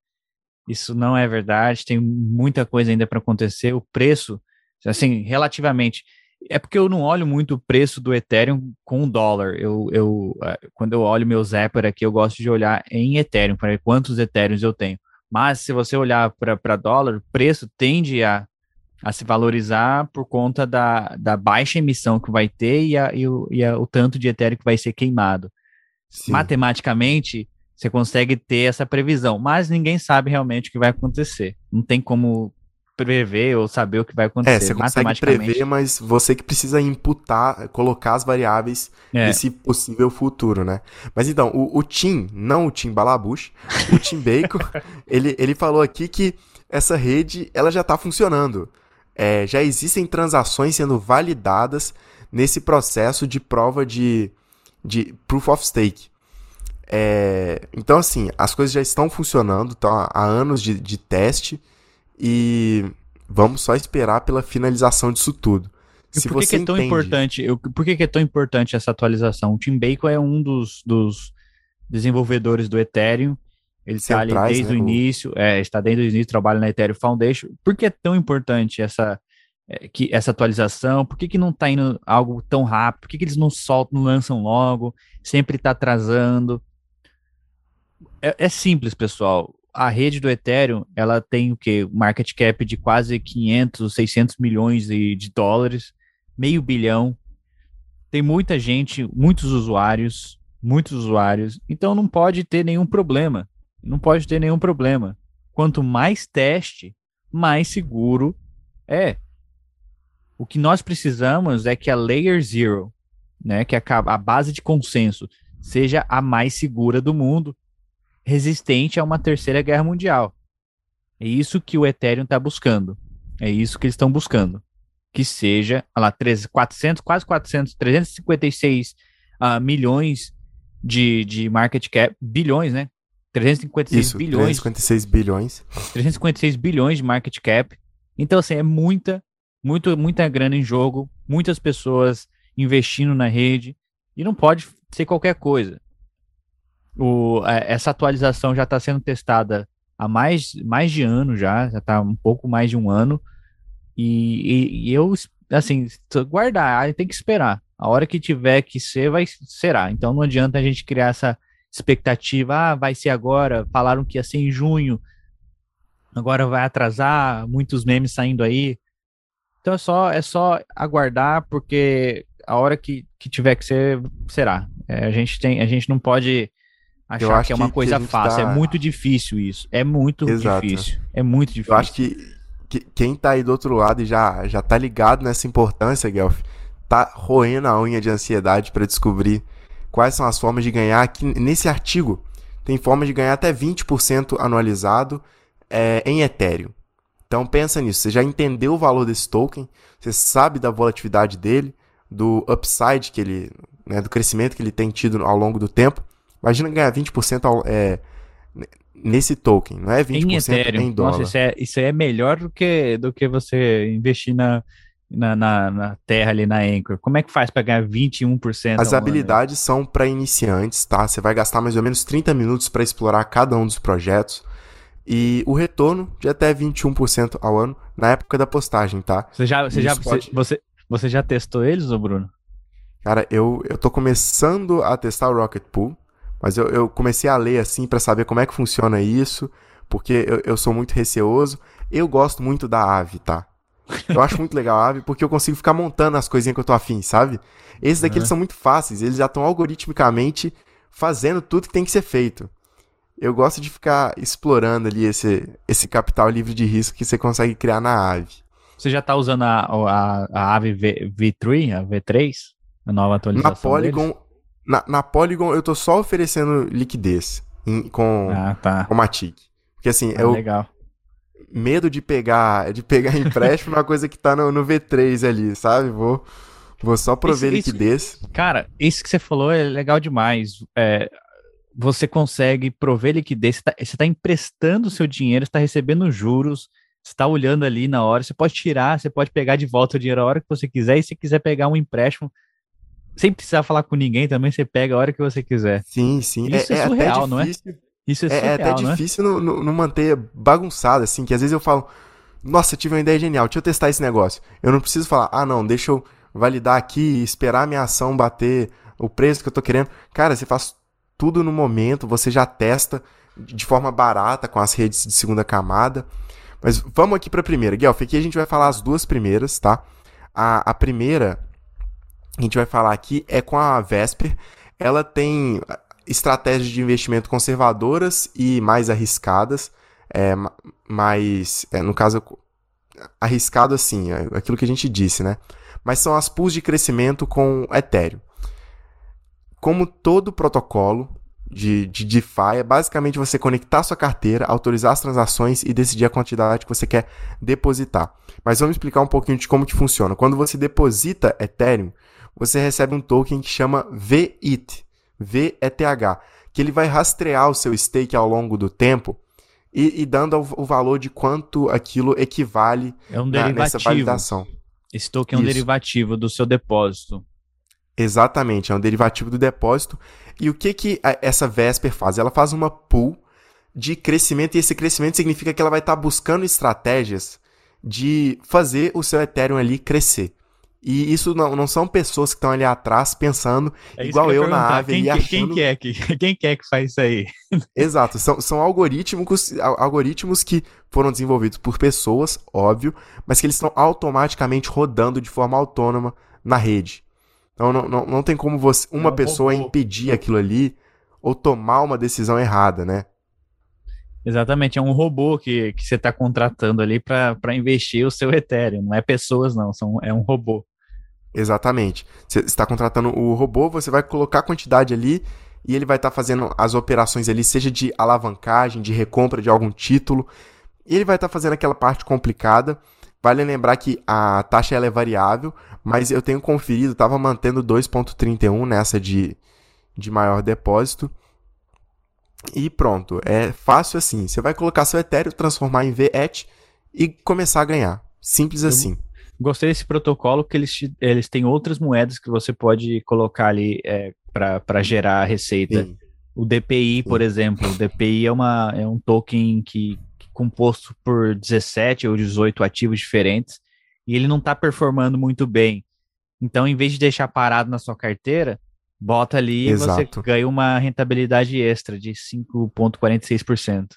isso não é verdade. Tem muita coisa ainda para acontecer. O preço, assim, relativamente, é porque eu não olho muito o preço do Ethereum com o dólar. Eu, eu, é, quando eu olho meu Zapper aqui, eu gosto de olhar em Ethereum para ver quantos Ethereums eu tenho. Mas se você olhar para dólar, o preço tende a a se valorizar por conta da, da baixa emissão que vai ter e, a, e, o, e a, o tanto de etéreo que vai ser queimado. Sim. Matematicamente, você consegue ter essa previsão, mas ninguém sabe realmente o que vai acontecer. Não tem como prever ou saber o que vai acontecer. É, você consegue prever, mas você que precisa imputar, colocar as variáveis é. nesse possível futuro, né? Mas então, o, o Tim, não o Tim Balabush, o Tim Bacon, ele, ele falou aqui que essa rede ela já está funcionando é, já existem transações sendo validadas nesse processo de prova de, de proof of stake. É, então, assim, as coisas já estão funcionando, estão há anos de, de teste e vamos só esperar pela finalização disso tudo. Se por que, que é tão entende... importante? Eu, por que, que, é tão importante essa atualização? O Tim Bacon é um dos, dos desenvolvedores do Ethereum ele está ali desde né, o início, é, está desde o início, trabalha na Ethereum Foundation. Por que é tão importante essa, é, que, essa atualização? Por que, que não está indo algo tão rápido? Por que, que eles não soltam, não lançam logo? Sempre está atrasando? É, é, simples, pessoal. A rede do Ethereum, ela tem o quê? Market cap de quase 500, 600 milhões de, de dólares, meio bilhão. Tem muita gente, muitos usuários, muitos usuários. Então não pode ter nenhum problema não pode ter nenhum problema. Quanto mais teste, mais seguro é. O que nós precisamos é que a Layer Zero, né, que é a, base de consenso, seja a mais segura do mundo, resistente a uma terceira guerra mundial. É isso que o Ethereum está buscando. É isso que eles estão buscando. Que seja, lá, 3, 400, quase 400, 356 uh, milhões de, de market cap, bilhões, né? 356 Isso, bilhões. 356 bilhões. 356 bilhões de market cap. Então, assim, é muita, muito, muita grana em jogo, muitas pessoas investindo na rede, e não pode ser qualquer coisa. O, essa atualização já está sendo testada há mais, mais de ano já, já está um pouco mais de um ano, e, e, e eu, assim, guardar, tem que esperar. A hora que tiver que ser, vai será. Então não adianta a gente criar essa expectativa, ah, vai ser agora, falaram que ia ser em junho, agora vai atrasar, muitos memes saindo aí. Então é só, é só aguardar, porque a hora que, que tiver que ser, será. É, a, gente tem, a gente não pode achar que é uma que, coisa que fácil, tá... é muito difícil isso, é muito Exato. difícil, é muito difícil. Eu acho que, que quem tá aí do outro lado e já, já tá ligado nessa importância, Guelph, tá roendo a unha de ansiedade para descobrir quais são as formas de ganhar. Aqui nesse artigo tem forma de ganhar até 20% anualizado é, em Ethereum. Então pensa nisso, você já entendeu o valor desse token, você sabe da volatilidade dele, do upside que ele, né, do crescimento que ele tem tido ao longo do tempo. Imagina ganhar 20% ao, é, nesse token, não é 20% em, Ethereum. em dólar. Nossa, isso é, isso é melhor do que, do que você investir na, na, na, na, terra ali na Anchor? Como é que faz para ganhar 21%? As habilidades são para iniciantes, tá? Você vai gastar mais ou menos 30 minutos para explorar cada um dos projetos. E o retorno de até 21% ao ano na época da postagem, tá? Você já, você já, pode... você, você já testou eles, ô Bruno? Cara, eu, eu tô começando a testar o Rocket Pool, mas eu, eu comecei a ler assim para saber como é que funciona isso, porque eu, eu sou muito receoso. Eu gosto muito da Ave, tá? Eu acho muito legal a Aave porque eu consigo ficar montando as coisinhas que eu tô afim, sabe? Esses daqui uhum. eles são muito fáceis, eles já estão algoritmicamente fazendo tudo que tem que ser feito. Eu gosto de ficar explorando ali esse, esse capital livre de risco que você consegue criar na Aave. Você já está usando a, a, a Aave v, V3, a V3? A nova atualização Na Polygon, na, na, Polygon eu tô só oferecendo liquidez em, com, ah, tá. com Matic. Porque assim, ah, eu... Legal medo de pegar de pegar empréstimo é uma coisa que tá no, no, V3 ali, sabe? Vou, vou só prover isso, liquidez. Isso, cara, isso que você falou é legal demais. É, você consegue prover liquidez, você está tá emprestando o seu dinheiro, está recebendo juros, você está olhando ali na hora, você pode tirar, você pode pegar de volta o dinheiro a hora que você quiser, e se quiser pegar um empréstimo, sem precisar falar com ninguém também, você pega a hora que você quiser. Sim, sim. Isso é, é surreal, não é? Isso é, surreal, é, é até é? difícil não, não, não manter bagunçado, assim, que às vezes eu falo, nossa, tive uma ideia genial, deixa eu testar esse negócio. Eu não preciso falar, ah, não, deixa eu validar aqui, esperar a minha ação bater o preço que eu tô querendo. Cara, você faz tudo no momento, você já testa de forma barata com as redes de segunda camada. Mas vamos aqui para a primeira. Guelph, aqui a gente vai falar as duas primeiras, tá? A, a primeira que a gente vai falar aqui é com a Vesper. Ela tem estratégias de investimento conservadoras e mais arriscadas. É, mais, é, no caso, arriscado assim, é aquilo que a gente disse, né? Mas são as pools de crescimento com Ethereum como todo protocolo de, de DeFi, é basicamente você conectar sua carteira, autorizar as transações e decidir a quantidade que você quer depositar. Mas vamos explicar um pouquinho de como que funciona. Quando você deposita Ethereum, você recebe um token que chama VETH, V-E-T-H, que ele vai rastrear o seu stake ao longo do tempo e, e dando o, valor de quanto aquilo equivale é um na, nessa validação. Esse token é um Isso. derivativo do seu depósito. Exatamente, é um derivativo do depósito. E o que, que essa Vesper faz? Ela faz uma pool de crescimento, e esse crescimento significa que ela vai estar tá buscando estratégias de fazer o seu Ethereum ali crescer. E isso não, não são pessoas que estão ali atrás pensando é igual eu, eu na ave quem, e achando... Quem que é que, quem que, é que faz isso aí? Exato, são, são algoritmos, algoritmos que foram desenvolvidos por pessoas, óbvio, mas que eles estão automaticamente rodando de forma autônoma na rede. Então não, não, não tem como você, uma não, pessoa robô. impedir aquilo ali ou tomar uma decisão errada, né? Exatamente, é um robô que, que você está contratando ali para investir o seu Ethereum, não é pessoas não, são, é um robô. Exatamente. Você está contratando o robô, você vai colocar a quantidade ali e ele vai estar tá fazendo as operações ali, seja de alavancagem, de recompra de algum título, e ele vai estar tá fazendo aquela parte complicada Vale lembrar que a taxa ela é variável, mas eu tenho conferido, estava mantendo 2,31 nessa de, de maior depósito. E pronto, é fácil assim. Você vai colocar seu Ethereum, transformar em VET e começar a ganhar. Simples assim. Gostei desse protocolo que eles, eles têm outras moedas que você pode colocar ali é, para gerar receita. Sim. O DPI, Sim. por exemplo. O DPI é, uma, é um token que, composto por 17 ou 18 ativos diferentes e ele não está performando muito bem. Então, em vez de deixar parado na sua carteira, bota ali Exato. e você ganha uma rentabilidade extra de 5,46%.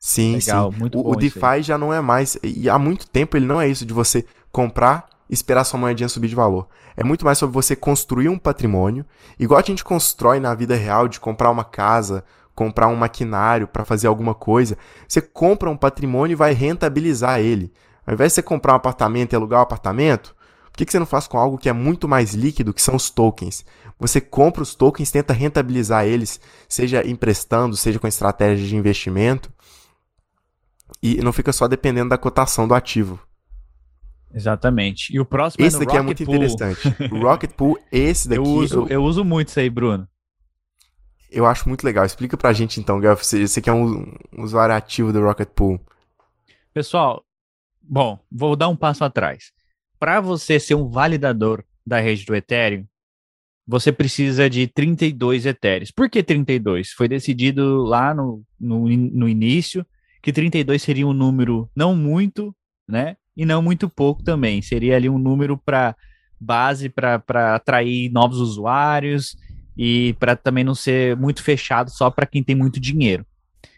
Sim, Legal, sim. Muito o, o DeFi já não é mais, e há muito tempo ele não é isso de você comprar esperar sua moedinha subir de valor. É muito mais sobre você construir um patrimônio, igual a gente constrói na vida real de comprar uma casa, comprar um maquinário para fazer alguma coisa. Você compra um patrimônio e vai rentabilizar ele. Ao invés de você comprar um apartamento e alugar um apartamento, por que, que você não faz com algo que é muito mais líquido, que são os tokens? Você compra os tokens, tenta rentabilizar eles, seja emprestando, seja com estratégia de investimento, e não fica só dependendo da cotação do ativo. Exatamente. E o próximo esse é daqui Rocket é muito Pool. interessante. O Rocket Pool, esse daqui. Eu uso, eu... eu uso muito isso aí, Bruno. Eu acho muito legal. Explica pra gente então, Guelph, você, você que é um, um usuário ativo do Rocket Pool. Pessoal, bom, vou dar um passo atrás. Para você ser um validador da rede do Ethereum, você precisa de 32 Ethereum. Por que 32? Foi decidido lá no, no, no início que 32 seria um número não muito, né? E não muito pouco também. Seria ali um número para base para atrair novos usuários e para também não ser muito fechado só para quem tem muito dinheiro.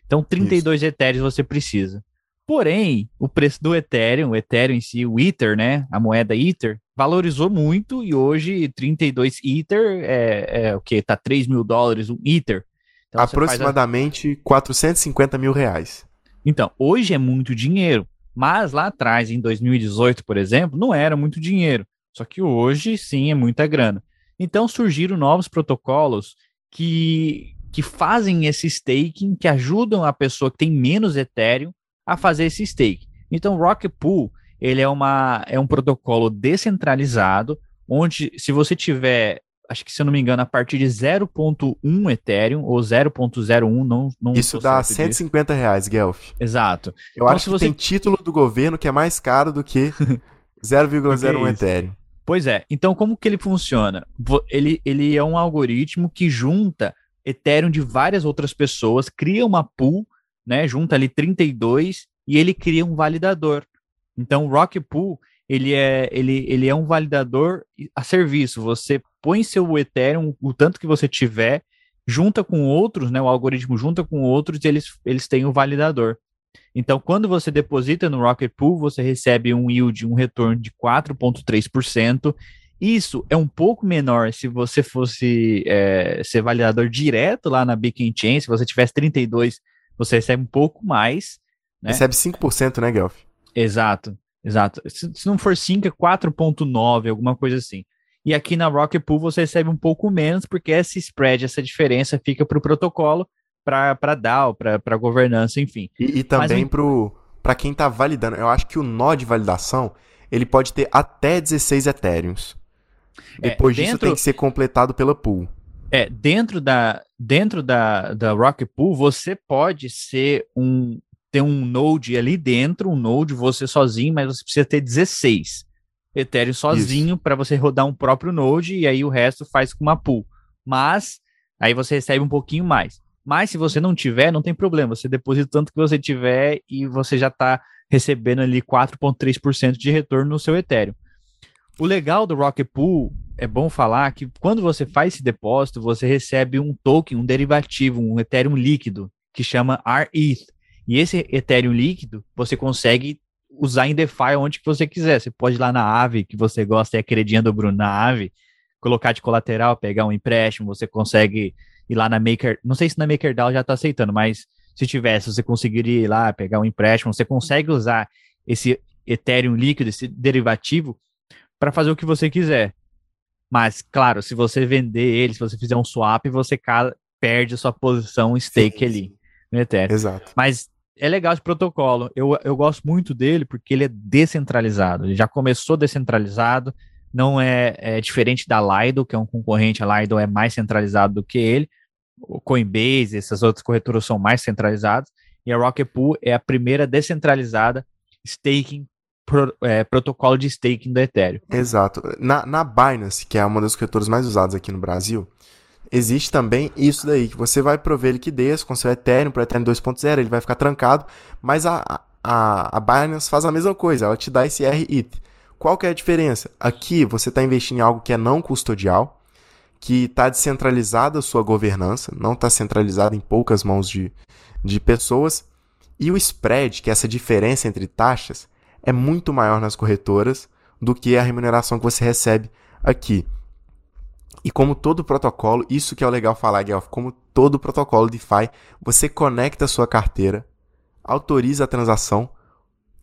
Então, 32 Isso. Ethereum você precisa. Porém, o preço do Ethereum, o Ethereum em si, o Ether, né, a moeda Ether, valorizou muito e hoje 32 Ether é, é o que? Tá 3 mil dólares um Ether. Então, Aproximadamente a... 450 mil reais. Então, hoje é muito dinheiro, mas lá atrás, em 2018, por exemplo, não era muito dinheiro. Só que hoje, sim, é muita grana. Então, surgiram novos protocolos que, que fazem esse staking, que ajudam a pessoa que tem menos Ethereum a fazer esse stake. Então, Rocket Pool, ele é, uma, é um protocolo descentralizado, onde se você tiver, acho que se eu não me engano, a partir de 0.1 Ethereum ou 0.01, não, não Isso dá 150 disso. reais, Guelph. Exato. Eu então, acho que você... tem título do governo que é mais caro do que 0,01 Ethereum. Pois é. Então, como que ele funciona? Ele, ele é um algoritmo que junta Ethereum de várias outras pessoas, cria uma pool, né? Junta ali 32 e ele cria um validador. Então, o Rock Pool, ele é, ele, ele é um validador a serviço. Você põe seu Ethereum, o tanto que você tiver, junta com outros, né? O algoritmo junta com outros e eles, eles têm o um validador. Então, quando você deposita no Rocket Pool, você recebe um yield, um retorno de 4,3%. Isso é um pouco menor se você fosse é, ser validador direto lá na Beacon Chain. Se você tivesse 32, você recebe um pouco mais. Né? Recebe 5%, né, Guelph? Exato, exato. Se, se não for 5, é 4,9, alguma coisa assim. E aqui na Rocket Pool você recebe um pouco menos, porque esse spread, essa diferença fica para o protocolo para DAO, para governança, enfim. E, e também para quem está validando. Eu acho que o nó de validação ele pode ter até 16 Ethereums. É, Depois é, dentro, disso tem que ser completado pela pool. É, dentro da dentro da, da Rocket Pool, você pode ser um ter um node ali dentro, um node você sozinho, mas você precisa ter 16 Ethereum sozinho para você rodar um próprio node e aí o resto faz com uma pool. Mas aí você recebe um pouquinho mais. Mas se você não tiver, não tem problema. Você deposita tanto que você tiver e você já está recebendo ali 4,3% de retorno no seu Ethereum. O legal do Rocket Pool é bom falar que quando você faz esse depósito, você recebe um token, um derivativo, um Ethereum líquido, que chama RETH. E esse Ethereum líquido você consegue usar em DeFi onde que você quiser. Você pode ir lá na Aave, que você gosta, é a queridinha do Bruno, na Aave, colocar de colateral, pegar um empréstimo, você consegue ir lá na Maker, não sei se na MakerDAO já está aceitando, mas se tivesse, você conseguiria ir lá, pegar um empréstimo, você consegue usar esse Ethereum líquido, esse derivativo, para fazer o que você quiser. Mas, claro, se você vender ele, se você fizer um swap, você perde a sua posição stake sim, ali no Ethereum. Exato. Mas é legal esse protocolo. Eu, eu gosto muito dele porque ele é descentralizado. Ele já começou descentralizado, não é, é diferente da Lido, que é um concorrente. A Lido é mais centralizado do que ele o Coinbase, essas outras corretoras são mais centralizadas, e a Rocket Pool é a primeira descentralizada staking, pro, é, protocolo de staking do Ethereum. Exato. Na, na Binance, que é uma das corretoras mais usadas aqui no Brasil, existe também isso daí, que você vai prover liquidez com seu Ethereum para Ethereum 2.0, ele vai ficar trancado, mas a, a, a Binance faz a mesma coisa, ela te dá esse REIT. Qual que é a diferença? Aqui você está investindo em algo que é não custodial, que está descentralizada a sua governança, não está centralizada em poucas mãos de, de pessoas, e o spread, que é essa diferença entre taxas, é muito maior nas corretoras do que a remuneração que você recebe aqui. E como todo protocolo, isso que é o legal falar, Guelph, como todo protocolo DeFi, você conecta a sua carteira, autoriza a transação,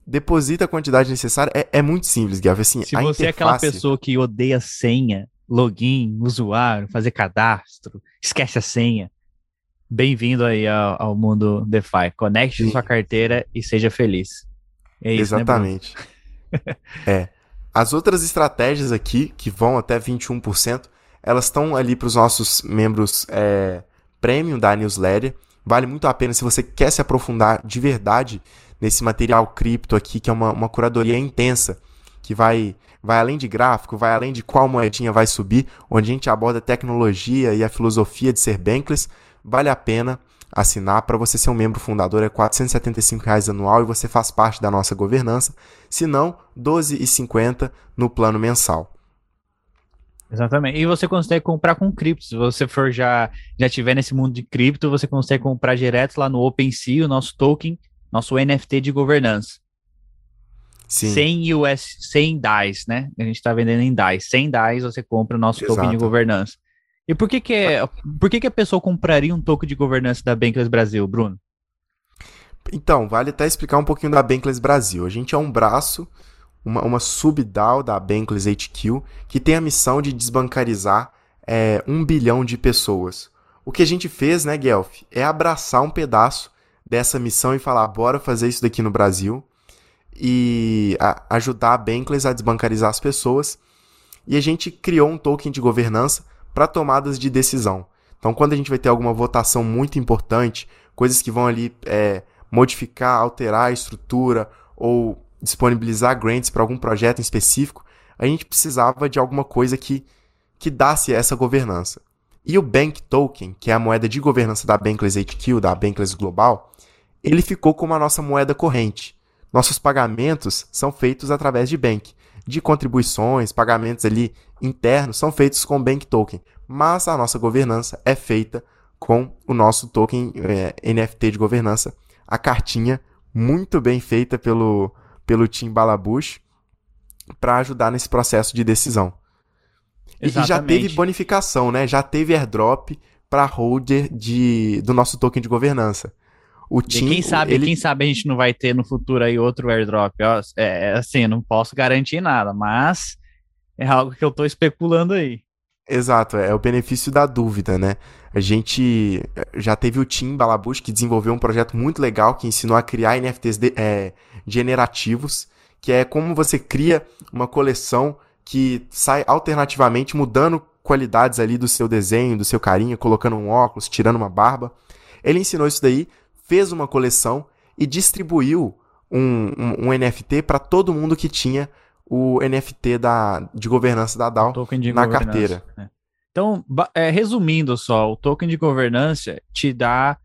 deposita a quantidade necessária. É, é muito simples, Guelph. Assim, Se você interface... é aquela pessoa que odeia senha, login, usuário, fazer cadastro, esquece a senha. Bem-vindo aí ao, ao, mundo DeFi. Conecte Sim. sua carteira e seja feliz. É isso, né, Exatamente. Né, é. As outras estratégias aqui, que vão até 21%, elas estão ali para os nossos membros é, premium da newsletter. Vale muito a pena se você quer se aprofundar de verdade nesse material cripto aqui, que é uma, uma curadoria intensa, que vai vai além de gráfico, vai além de qual moedinha vai subir, onde a gente aborda a tecnologia e a filosofia de ser bankless, vale a pena assinar para você ser um membro fundador é 475 reais anual e você faz parte da nossa governança, se não, R$ 12,50 no plano mensal. Exatamente. E você consegue comprar com cripto. Se você for já já tiver nesse mundo de cripto, você consegue comprar direto lá no OpenSea, o nosso token nosso NFT de governança. Sim. Sem US, sem DAIs, né? A gente está vendendo em DAIs. Sem DAIs você compra o nosso token de Exato. governança. E por que que, é, por que que a pessoa compraria um token de governança da Bankless Brasil, Bruno? Então, vale até explicar um pouquinho da Bankless Brasil. A gente é um braço, uma, uma sub-DAO da Bankless HQ, que tem a missão de desbancarizar é, um bilhão de pessoas. O que a gente fez, né, Guelph, é abraçar um pedaço dessa missão e falar, bora fazer isso daqui no Brasil e a- ajudar a Bankless a desbancarizar as pessoas. E a gente criou um token de governança para tomadas de decisão. Então, quando a gente vai ter alguma votação muito importante, coisas que vão ali é, modificar, alterar a estrutura ou disponibilizar grants para algum projeto em específico, a gente precisava de alguma coisa que, que dasse essa governança. E o Bank Token, que é a moeda de governança da Bankless HQ, da Bankless Global, ele ficou como a nossa moeda corrente. Nossos pagamentos são feitos através de Bank. De contribuições, pagamentos ali internos são feitos com Bank Token. Mas a nossa governança é feita com o nosso token é, NFT de governança, a cartinha muito bem feita pelo, pelo Tim Balabush para ajudar nesse processo de decisão. E, e já Exatamente. teve bonificação, né? Já teve airdrop para holder de, do nosso token de governança. O E Tim, quem sabe, ele, quem sabe a gente não vai ter no futuro aí outro airdrop. É, é assim, não posso garantir nada, mas é algo que eu tô especulando aí. Exato, é o benefício da dúvida, né? A gente já teve o Tim Balabush que desenvolveu um projeto muito legal que ensinou a criar NFTs de- é, generativos, que é como você cria uma coleção que sai alternativamente mudando qualidades ali do seu desenho, do seu carinha, colocando um óculos, tirando uma barba. Ele ensinou isso daí, fez uma coleção e distribuiu um, um- um NFT para todo mundo que tinha o NFT da, de governança da DAO na carteira. né? Então, é, resumindo só, o token de governança te dá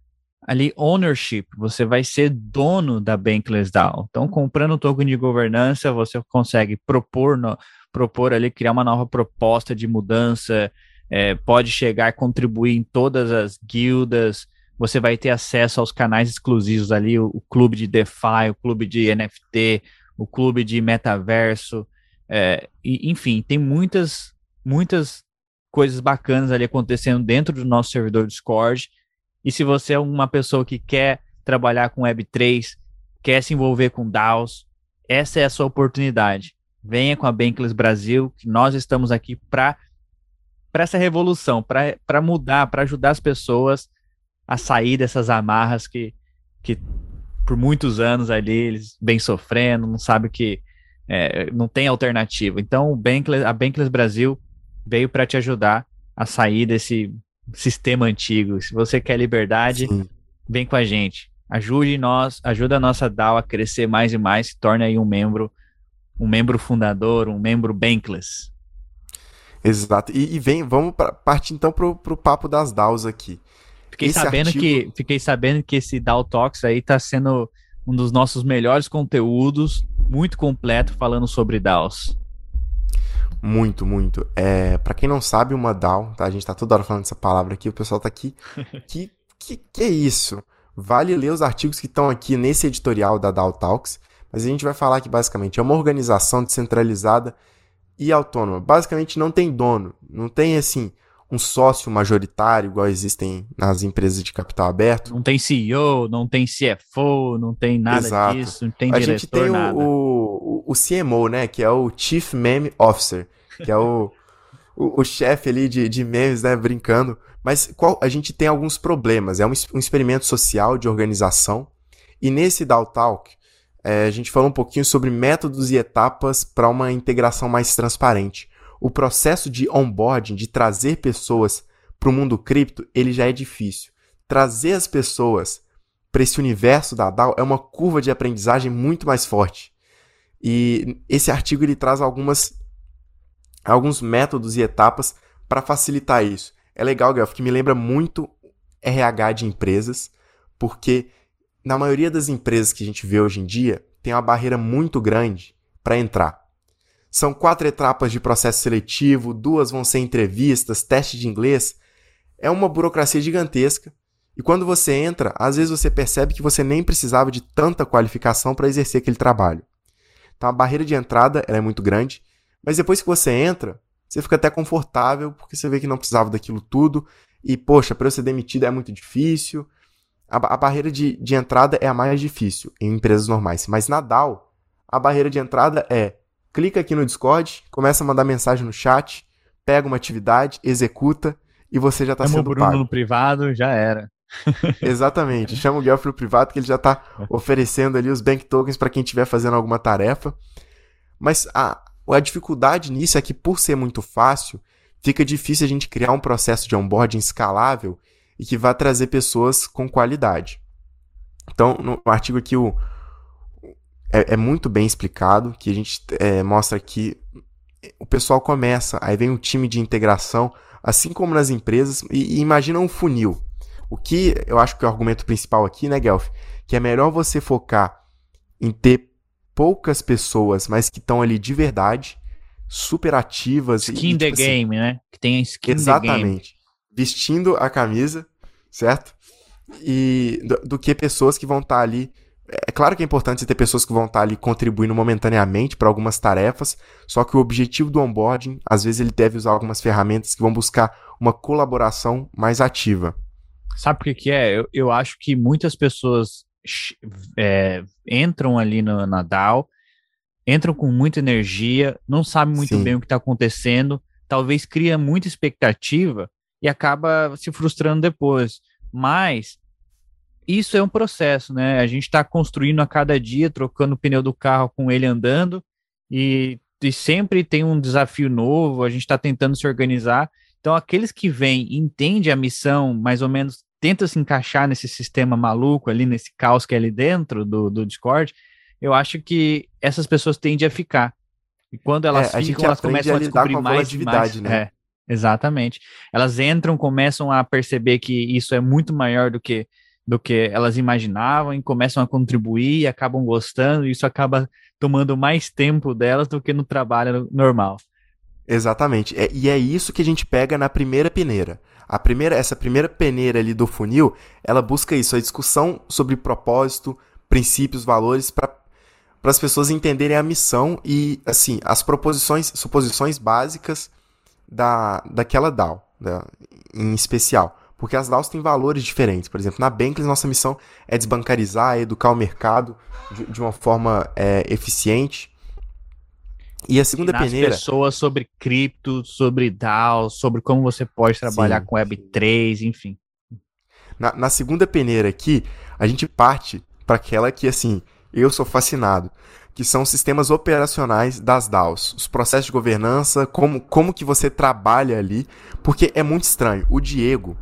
ali ownership, você vai ser dono da Bankless DAO. Então, comprando o token de governança, você consegue propor, no- propor ali, criar uma nova proposta de mudança, é, pode chegar a contribuir em todas as guildas, você vai ter acesso aos canais exclusivos ali, o, o clube de DeFi, o clube de NFT, o clube de metaverso, é, e, enfim, tem muitas, muitas coisas bacanas ali acontecendo dentro do nosso servidor Discord. E se você é uma pessoa que quer trabalhar com Web3, quer se envolver com DAOs, essa é a sua oportunidade. Venha com a Bankless Brasil, que nós estamos aqui para essa revolução, para mudar, para ajudar as pessoas a sair dessas amarras que, que por muitos anos ali eles vêm sofrendo, não sabe que é, não tem alternativa. Então, o Bankless, a Bankless Brasil veio para te ajudar a sair desse sistema antigo. Se você quer liberdade, Sim. vem com a gente. Ajude nós, ajuda a nossa DAO a crescer mais e mais, se torne aí um membro, um membro fundador, um membro Bankless. Exato. E, e vem, vamos pra, partir então pro, pro papo das DAOs aqui. Fiquei Esse sabendo artigo- que fiquei sabendo que esse DAO Talks aí tá sendo um dos nossos melhores conteúdos, muito completo falando sobre DAOs. Muito, muito. É, para quem não sabe, uma DAO, tá? A gente tá toda hora falando essa palavra aqui, o pessoal tá aqui. que, que que é isso? Vale ler os artigos que estão aqui nesse editorial da DAO Talks, mas a gente vai falar que basicamente é uma organização descentralizada e autônoma. Basicamente não tem dono, não tem assim um sócio majoritário igual existem nas empresas de capital aberto. Não tem CEO, não tem CFO, não tem nada Exato. disso, não tem a diretor, gente tem o, o, o CMO, né? Que é o Chief Meme Officer, que é o, o, o chefe ali de, de memes, né? Brincando. Mas qual, a gente tem alguns problemas. É um, um experimento social de organização. E nesse DAO Talk, é, a gente falou um pouquinho sobre métodos e etapas para uma integração mais transparente. O processo de onboarding, de trazer pessoas para o mundo cripto, ele já é difícil. Trazer as pessoas para esse universo da DAO é uma curva de aprendizagem muito mais forte. E esse artigo ele traz algumas alguns métodos e etapas para facilitar isso. É legal, Guelph, que me lembra muito RH de empresas, porque na maioria das empresas que a gente vê hoje em dia, tem uma barreira muito grande para entrar. São quatro etapas de processo seletivo, duas vão ser entrevistas, teste de inglês. É uma burocracia gigantesca E quando você entra, às vezes você percebe que você nem precisava de tanta qualificação para exercer aquele trabalho. Então a barreira de entrada é muito grande, mas depois que você entra, você fica até confortável, porque você vê que não precisava daquilo tudo, e poxa, para eu ser demitido é muito difícil. A, a barreira de, de entrada é a mais difícil em empresas normais, mas na DAO, a barreira de entrada é clica aqui no Discord, começa a mandar mensagem no chat, pega uma atividade, executa e você já está sendo Bruno pago. no privado, já era. Exatamente. Chama o Guelph no privado que ele já está oferecendo ali os bank tokens para quem estiver fazendo alguma tarefa. Mas a, a dificuldade nisso é que, por ser muito fácil, fica difícil a gente criar um processo de onboarding escalável e que vá trazer pessoas com qualidade. Então, no artigo aqui, o, é, é muito bem explicado, que a gente é, mostra que o pessoal começa, aí vem um time de integração, assim como nas empresas, e, e imagina um funil. O que eu acho que é o argumento principal aqui, né, Guelph? Que é melhor você focar em ter poucas pessoas, mas que estão ali de verdade, super ativas. Skin e, the tipo assim, game, né? Que tem a skin Exatamente. Vestindo a camisa, certo? E do, do que pessoas que vão estar tá ali. É claro que é importante você ter pessoas que vão estar ali contribuindo momentaneamente para algumas tarefas, só que o objetivo do onboarding, às vezes ele deve usar algumas ferramentas que vão buscar uma colaboração mais ativa. Sabe por que, que é? Eu, eu acho que muitas pessoas é, entram ali no, na DAO, entram com muita energia, não sabem muito Sim. bem o que está acontecendo, talvez cria muita expectativa e acaba se frustrando depois. Mas isso é um processo, né? A gente está construindo a cada dia, trocando o pneu do carro com ele andando, e, e sempre tem um desafio novo, a gente está tentando se organizar. Então, aqueles que vêm entendem a missão, mais ou menos tenta se encaixar nesse sistema maluco ali, nesse caos que é ali dentro do, do Discord, eu acho que essas pessoas tendem a ficar. E quando elas é, ficam, elas começam a, a descobrir mais e mais. Né? É, exatamente. Elas entram, começam a perceber que isso é muito maior do que do que elas imaginavam e começam a contribuir e acabam gostando, e isso acaba tomando mais tempo delas do que no trabalho normal. Exatamente. É, e é isso que a gente pega na primeira peneira. A primeira, essa primeira peneira ali do funil, ela busca isso, a discussão sobre propósito, princípios, valores, para as pessoas entenderem a missão e, assim, as proposições, suposições básicas da, daquela DAO, né, em especial. Porque as DAOs têm valores diferentes. Por exemplo, na Bankless, nossa missão é desbancarizar, é educar o mercado de, de uma forma é, eficiente e a segunda Ensinar peneira. pessoas sobre cripto, sobre DAO, sobre como você pode trabalhar Sim. com Web3, enfim. Na, na segunda peneira aqui, a gente parte para aquela que, assim, eu sou fascinado, que são sistemas operacionais das DAOs, os processos de governança, como, como que você trabalha ali, porque é muito estranho. O Diego,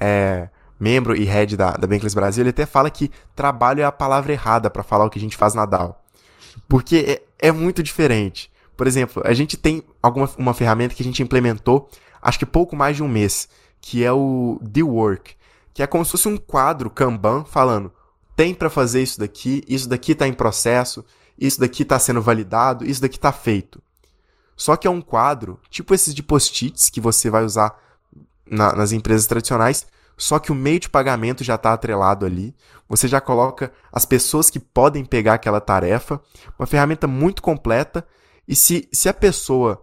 é, membro e head da, da Bankless Brasil, ele até fala que trabalho é a palavra errada para falar o que a gente faz na DAO. Porque é, é muito diferente. Por exemplo, a gente tem alguma uma ferramenta que a gente implementou, acho que pouco mais de um mês, que é o The Work, que é como se fosse um quadro Kanban falando: tem para fazer isso daqui, isso daqui está em processo, isso daqui está sendo validado, isso daqui está feito. Só que é um quadro, tipo esses de post-its que você vai usar na, nas empresas tradicionais, só que o meio de pagamento já está atrelado ali. Você já coloca as pessoas que podem pegar aquela tarefa. Uma ferramenta muito completa e se, se a pessoa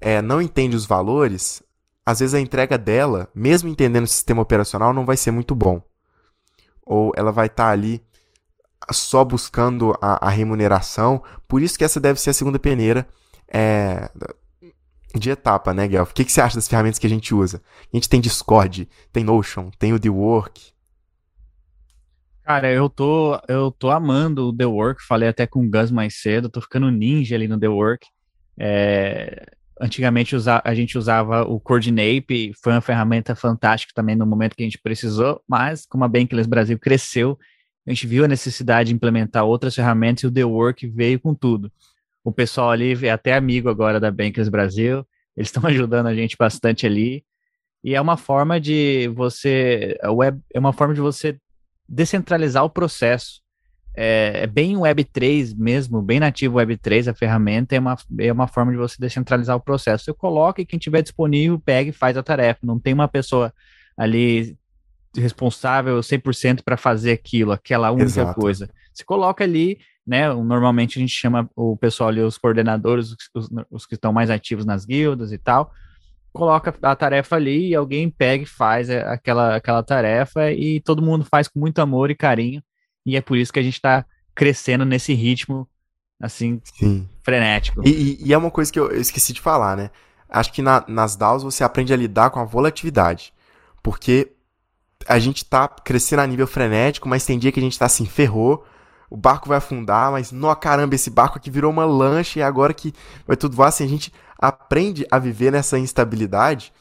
é, não entende os valores, às vezes a entrega dela, mesmo entendendo o sistema operacional, não vai ser muito bom. Ou ela vai estar tá ali só buscando a, a, remuneração. Por isso que essa deve ser a segunda peneira é, de etapa, né, Guelph? O que, que você acha das ferramentas que a gente usa? A gente tem Discord, tem Notion, tem o The Work. Cara, eu tô, eu tô amando o The Work, falei até com o Gus mais cedo, tô ficando ninja ali no The Work. É, antigamente usa, a gente usava o Coordinape, foi uma ferramenta fantástica também no momento que a gente precisou, mas como a Bankless Brasil cresceu, a gente viu a necessidade de implementar outras ferramentas e o The Work veio com tudo. O pessoal ali é até amigo agora da Bankless Brasil, eles estão ajudando a gente bastante ali. E é uma forma de você, web, é uma forma de você descentralizar o processo. É, é bem Web3 mesmo, bem nativo Web3, a ferramenta é uma, é uma forma de você descentralizar o processo. Você coloca e quem tiver disponível pega e faz a tarefa. Não tem uma pessoa ali responsável 100% para fazer aquilo, aquela única Exato. coisa. Você coloca ali, né? Normalmente a gente chama o pessoal ali, os coordenadores, os, os que estão mais ativos nas guildas e tal, coloca a tarefa ali e alguém pega e faz aquela, aquela tarefa e todo mundo faz com muito amor e carinho. E é por isso que a gente está crescendo nesse ritmo, assim, Sim. frenético. E, e, e, é uma coisa que eu esqueci de falar, né? Acho que na, nas DAOs você aprende a lidar com a volatilidade. Porque a gente tá crescendo a nível frenético, mas tem dia que a gente tá assim, ferrou, o barco vai afundar, mas, nó caramba, esse barco aqui virou uma lancha e agora que vai tudo voar, assim, a gente aprende a viver nessa instabilidade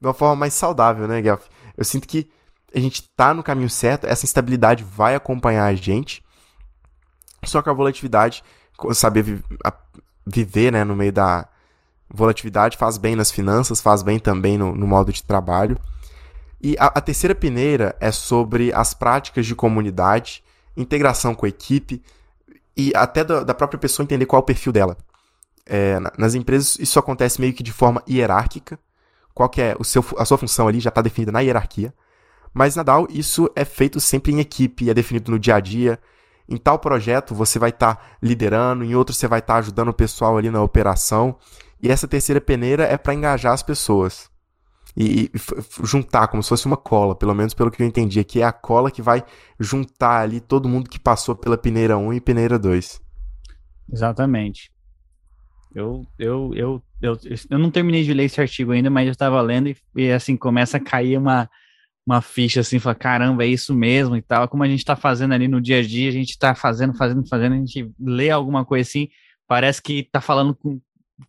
de uma forma mais saudável, né, Guelph? Eu sinto que a gente tá no caminho certo, essa instabilidade vai acompanhar a gente, só que a volatilidade, saber vi viver, né, no meio da volatilidade faz bem nas finanças, faz bem também no, no modo de trabalho. E a, a terceira peneira é sobre as práticas de comunidade, integração com a equipe e até da, da própria pessoa entender qual é o perfil dela. É, nas empresas isso acontece meio que de forma hierárquica. Qual que é o seu, a sua função ali já está definida na hierarquia. Mas na DAO isso é feito sempre em equipe, é definido no dia a dia. Em tal projeto você vai estar tá liderando, em outro você vai estar tá ajudando o pessoal ali na operação. E essa terceira peneira é para engajar as pessoas e, e, juntar como se fosse uma cola, pelo menos pelo que eu entendi aqui, é a cola que vai juntar ali todo mundo que passou pela peneira 1 e peneira 2. Exatamente. Eu, eu, eu, eu, eu não terminei de ler esse artigo ainda, mas eu estava lendo e, e, assim começa a cair uma, uma ficha assim, fala, caramba, é isso mesmo e tal. Como a gente está fazendo ali no dia a dia, a gente está fazendo, fazendo, fazendo, a gente lê alguma coisa assim, parece que está falando com,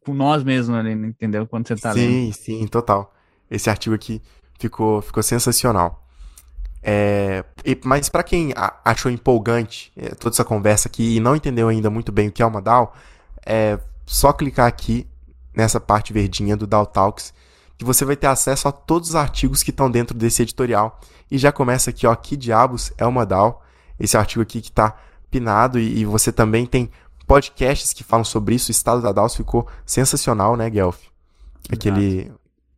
com nós mesmos ali, entendeu? Quando você está lendo. Sim, sim, total. Esse artigo aqui ficou, ficou sensacional. É, e, mas para quem achou empolgante é, toda essa conversa aqui e não entendeu ainda muito bem o que é uma DAO, é só clicar aqui nessa parte verdinha do DAO Talks que você vai ter acesso a todos os artigos que estão dentro desse editorial. E já começa aqui, ó, que diabos é uma DAO? Esse artigo aqui que está pinado e, e, você também tem podcasts que falam sobre isso. O estado da DAOs ficou sensacional, né, Guelph? Aquele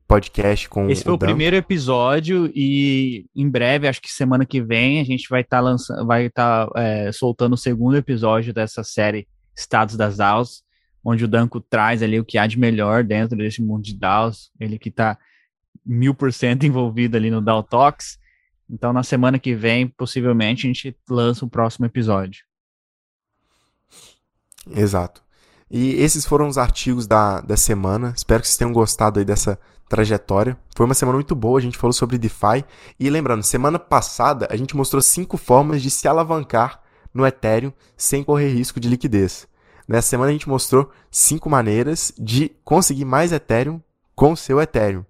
podcast com Esse foi o, o primeiro episódio e em breve, acho que semana que vem, a gente vai estar tá lançando, vai estar tá, é, soltando o segundo episódio dessa série Estados das DAOs, onde o Danco traz ali o que há de melhor dentro desse mundo de DAOs, ele que está mil por cento envolvido ali no DAO Talks. Então, na semana que vem, possivelmente, a gente lança o próximo episódio. Exato. E esses foram os artigos da, da semana. Espero que vocês tenham gostado aí dessa trajetória. Foi uma semana muito boa, a gente falou sobre DeFi. E lembrando, semana passada a gente mostrou cinco formas de se alavancar no Ethereum sem correr risco de liquidez. Nessa semana a gente mostrou cinco maneiras de conseguir mais Ethereum com o seu Ethereum.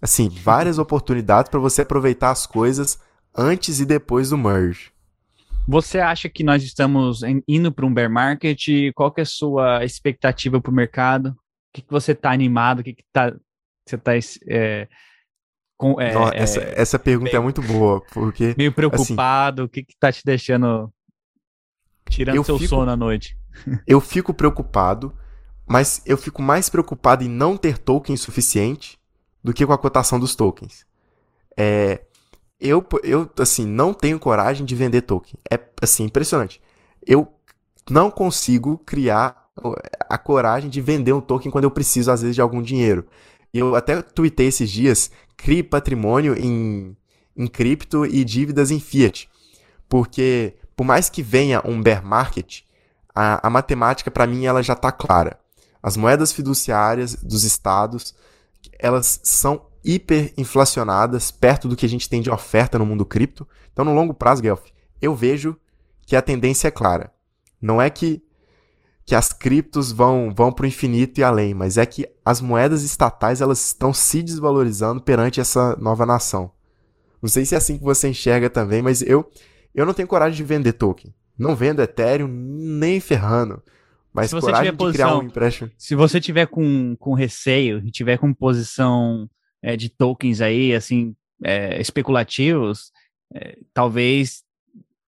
Assim, várias oportunidades para você aproveitar as coisas antes e depois do merge. Você acha que nós estamos indo para um bear market? Qual que é a sua expectativa para o mercado? O que, que você está animado? O que está você tá. É, com, é, Não, essa, é, essa pergunta é meio, é muito boa, porque. Meio preocupado, assim, o que, que tá te deixando. Tirando seu fico, sono à noite? Eu fico preocupado, mas eu fico mais preocupado em não ter token suficiente do que com a cotação dos tokens. É, eu, eu, assim, não tenho coragem de vender token. É, assim, impressionante. Eu não consigo criar a coragem de vender um token quando eu preciso, às vezes, de algum dinheiro. E eu até tuitei esses dias, crie patrimônio em, em cripto e dívidas em fiat. Porque, por mais que venha um bear market, a, a matemática para mim ela já está clara. As moedas fiduciárias dos estados, elas são hiperinflacionadas perto do que a gente tem de oferta no mundo cripto. Então, no longo prazo, Guelph, eu vejo que a tendência é clara. Não é que que as criptos vão, vão para o infinito e além, mas é que as moedas estatais elas estão se desvalorizando perante essa nova nação. Não sei se é assim que você enxerga também, mas eu, eu não tenho coragem de vender token. Não vendo Ethereum nem ferrando. Mas se você coragem tiver de posição, criar um empréstimo. Se você tiver com, com receio e tiver com posição é, de tokens aí, assim, é, especulativos, é, talvez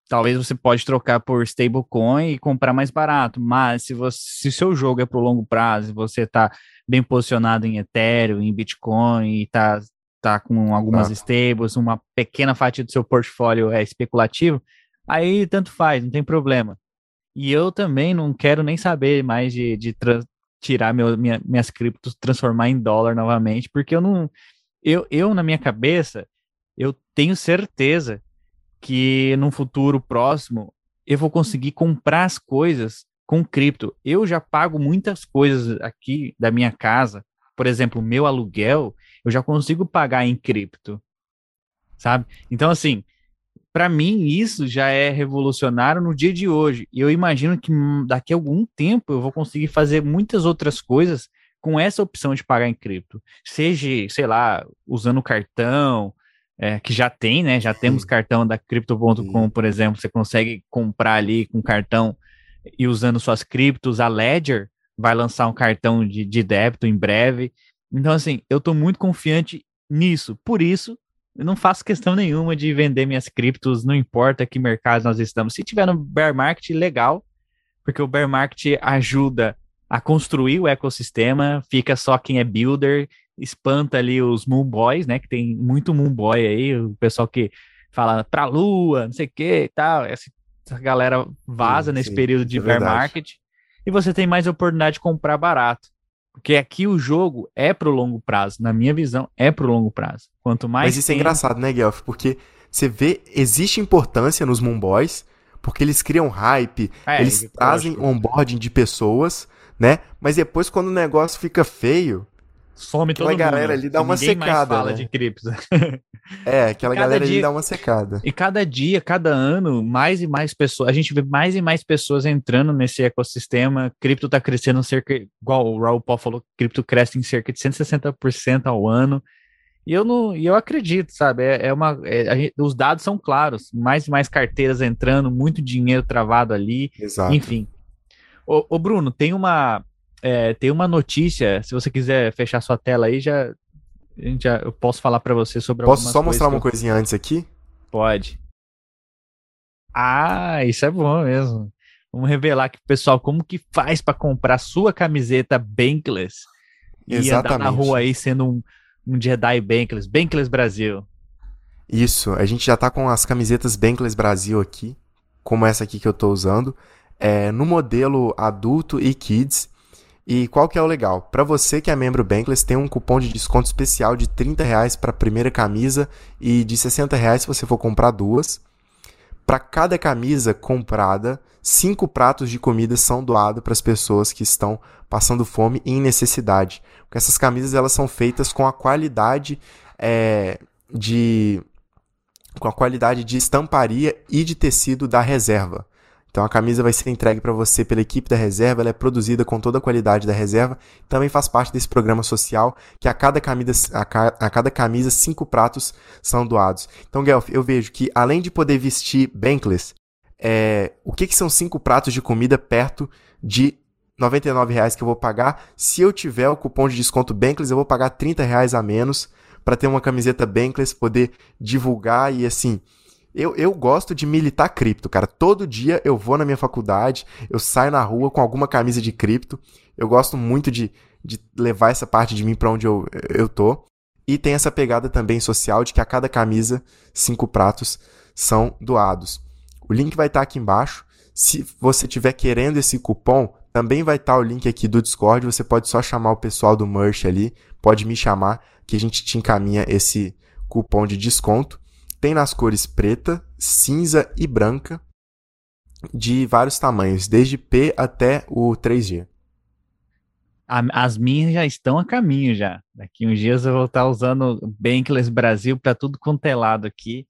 talvez você pode trocar por stablecoin e comprar mais barato, mas se você se seu jogo é para o longo prazo, você está bem posicionado em Ethereum, em Bitcoin e está tá com algumas ah. stables, uma pequena fatia do seu portfólio é especulativo, aí tanto faz, não tem problema. E eu também não quero nem saber mais de, de tirar meu, minha, minhas criptos, transformar em dólar novamente, porque eu não. Eu, eu, na minha cabeça, eu tenho certeza que num futuro próximo eu vou conseguir comprar as coisas com cripto. Eu já pago muitas coisas aqui da minha casa, por exemplo, meu aluguel, eu já consigo pagar em cripto, sabe? Então, assim, para mim isso já é revolucionário no dia de hoje. E eu imagino que daqui a algum tempo eu vou conseguir fazer muitas outras coisas com essa opção de pagar em cripto. Seja, sei lá, usando cartão, é, que já tem, né? Já temos cartão da Crypto.com, por exemplo, você consegue comprar ali com cartão e usando suas criptos, a Ledger vai lançar um cartão de, de débito em breve. Então, assim, eu estou muito confiante nisso. Por isso, eu não faço questão nenhuma de vender minhas criptos, não importa que mercado nós estamos. Se tiver no bear market, legal, porque o bear market ajuda a construir o ecossistema, fica só quem é builder, espanta ali os moon boys, né, que tem muito moon boy aí, o pessoal que fala pra lua, não sei o que e tal, essa, essa galera vaza sim, nesse sim, período de é bear verdade. market, e você tem mais oportunidade de comprar barato. Porque aqui o jogo é pro longo prazo, na minha visão, é pro longo prazo. Quanto mais. Mas isso é tem... é engraçado, né, Guelph? Porque você vê, existe importância nos Moon Boys, porque eles criam hype, é, eles trazem onboarding de pessoas, né? Mas depois, quando o negócio fica feio, some toda a galera ali dá uma secada. fala né? de criptos. É, aquela galera dia, ali dá uma secada. E cada dia, cada ano, mais e mais pessoas, a gente vê mais e mais pessoas entrando nesse ecossistema. Cripto tá crescendo cerca, igual o Raul Paul falou, cripto cresce em cerca de 160% ao ano. E eu não, e eu acredito, sabe? É, é uma, é, gente, os dados são claros, mais e mais carteiras entrando, muito dinheiro travado ali, Exato. enfim. Ô, ô Bruno, tem uma, é, tem uma notícia, se você quiser fechar sua tela aí, já, já eu posso falar para você sobre Posso só mostrar uma coisinha antes aqui? Pode. Ah, isso é bom mesmo. Vamos revelar aqui pro pessoal como que faz para comprar sua camiseta Bankless e Exatamente. andar na rua aí sendo um, um Jedi Bankless, Bankless Brasil. Isso, a gente já tá com as camisetas Bankless Brasil aqui, como essa aqui que eu tô usando, é, no modelo adulto e kids. E qual que é o legal? Para você que é membro Bankless, tem um cupom de desconto especial de 30 reais para a primeira camisa e de 60 reais se você for comprar duas. Para cada camisa comprada, cinco pratos de comida são doados para as pessoas que estão passando fome e em necessidade. Porque essas camisas elas são feitas com a qualidade é, de com a qualidade de estamparia e de tecido da reserva. Então a camisa vai ser entregue para você pela equipe da reserva, ela é produzida com toda a qualidade da reserva, também faz parte desse programa social que a cada camisa, a, ca, a cada camisa cinco pratos são doados. Então, Guelph, eu vejo que além de poder vestir Bankless, é, o que, que são cinco pratos de comida perto de 99 reais que eu vou pagar? Se eu tiver o cupom de desconto Bankless, eu vou pagar 30 reais a menos para ter uma camiseta Bankless, poder divulgar e assim eu, eu gosto de militar cripto, cara. Todo dia eu vou na minha faculdade, eu saio na rua com alguma camisa de cripto. Eu gosto muito de, de levar essa parte de mim para onde eu, eu tô. E tem essa pegada também social de que a cada camisa, cinco pratos são doados. O link vai estar tá aqui embaixo. Se você estiver querendo esse cupom, também vai estar tá o link aqui do Discord. Você pode só chamar o pessoal do Merch ali, pode me chamar, que a gente te encaminha esse cupom de desconto. Tem nas cores preta, cinza e branca, de vários tamanhos, desde P até o 3G. As minhas já estão a caminho já. Daqui uns dias eu vou estar usando Bankless Brasil para tudo quanto é lado aqui.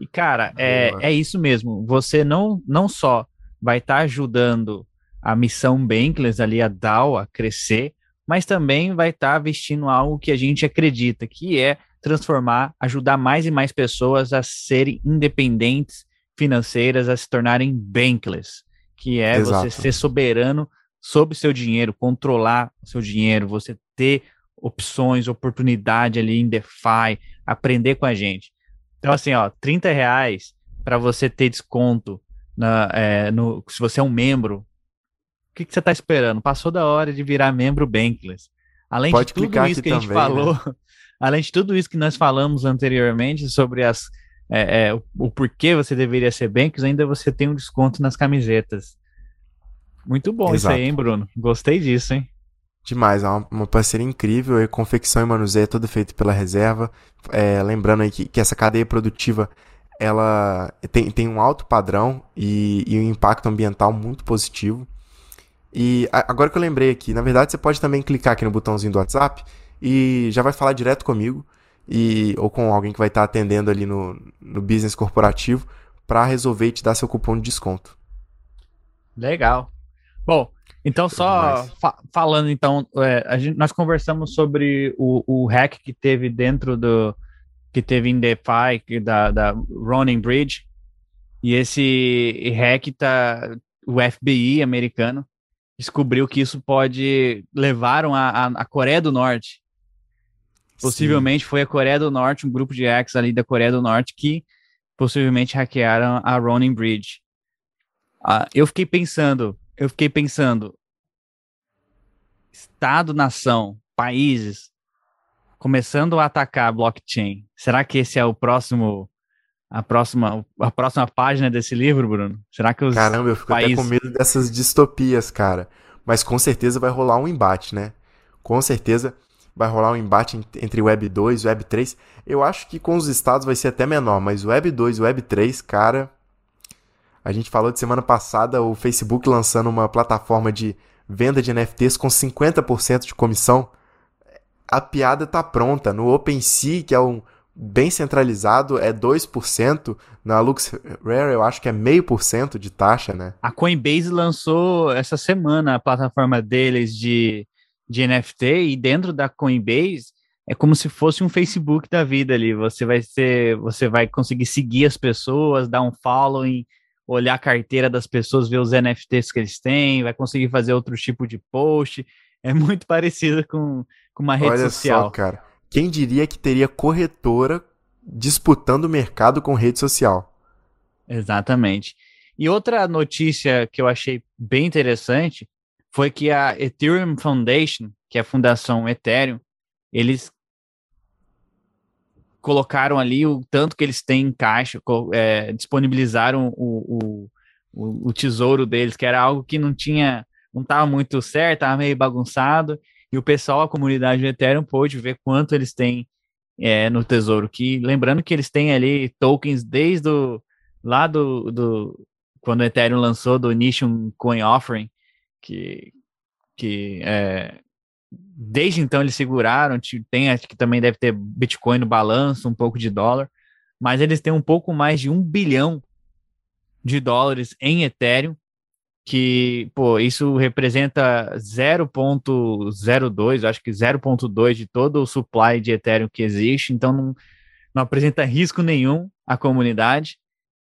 E, cara, é, é isso mesmo. Você não, não só vai estar ajudando a missão Bankless ali, a DAO, a crescer, mas também vai estar vestindo algo que a gente acredita, que é transformar, ajudar mais e mais pessoas a serem independentes financeiras, a se tornarem bankless, que é Exato. você ser soberano sobre seu dinheiro, controlar seu dinheiro, você ter opções, oportunidade ali em DeFi, aprender com a gente. Então, assim, ó, 30 reais para você ter desconto na, é, no, se você é um membro. O que, que você está esperando? Passou da hora de virar membro Bankless. Além Pode de tudo isso que a gente também, falou, né? Além de tudo isso que nós falamos anteriormente sobre as, é, é, o, o, porquê você deveria ser Banks, ainda você tem um desconto nas camisetas. Muito bom Exato. isso aí, hein, Bruno? Gostei disso, hein? Demais, é uma, uma parceria incrível, e confecção e manuseio é tudo feito pela reserva. É, lembrando aí que, que essa cadeia produtiva ela tem, tem um alto padrão e, e um impacto ambiental muito positivo. E agora que eu lembrei aqui, na verdade você pode também clicar aqui no botãozinho do WhatsApp e já vai falar direto comigo e ou com alguém que vai estar atendendo ali no, no business corporativo para resolver e te dar seu cupom de desconto. Legal. Bom, então só fa falando então, é, gente, nós conversamos sobre o, o hack que teve dentro do que teve em DeFi da, da Ronin Bridge e esse hack tá o FBI americano descobriu que isso pode levaram a, a, a Coreia do Norte. Possivelmente Sim. foi a Coreia do Norte, um grupo de hacks ali da Coreia do Norte que possivelmente hackearam a Ronin Bridge. Uh, eu fiquei pensando, eu fiquei pensando, Estado, nação, países começando a atacar a blockchain. Será que esse é o próximo a próxima, a próxima página desse livro, Bruno? Será que os Caramba, eu fico países... até com medo dessas distopias, cara. Mas com certeza vai rolar um embate, né? Com certeza vai rolar um embate entre Web 2 e Web 3. Eu acho que com os estados vai ser até menor, mas Web 2 e Web 3, cara. A gente falou de semana passada o Facebook lançando uma plataforma de venda de NFTs com 50% de comissão. A piada tá pronta. No OpenSea, que é um, bem centralizado é 2%, na LuxRare eu acho que é meio por cento de taxa, né? A Coinbase lançou essa semana a plataforma deles de, de NFT e dentro da Coinbase é como se fosse um Facebook da vida ali. Você vai ser, você vai conseguir seguir as pessoas, dar um following, olhar a carteira das pessoas, ver os NFTs que eles têm, vai conseguir fazer outro tipo de post. É muito parecido com, com uma rede Olha social. Olha só, cara. Quem diria que teria corretora disputando o mercado com rede social? Exatamente. E outra notícia que eu achei bem interessante foi que a Ethereum Foundation, que é a fundação Ethereum, eles colocaram ali o tanto que eles têm em caixa, é, disponibilizaram o, o, o, tesouro deles, que era algo que não tinha, não estava muito certo, estava meio bagunçado, e o pessoal, a comunidade do Ethereum, pôde ver quanto eles têm é, no tesouro. Que lembrando que eles têm ali tokens desde o, lá do, do quando o Ethereum lançou do Nation Coin Offering, que, que é, desde então eles seguraram, tem acho que também deve ter Bitcoin no balanço, um pouco de dólar, mas eles têm um pouco mais de um bilhão de dólares em Ethereum que, pô, isso representa 0.02, acho que 0.2 de todo o supply de Ethereum que existe, então não, não apresenta risco nenhum à comunidade.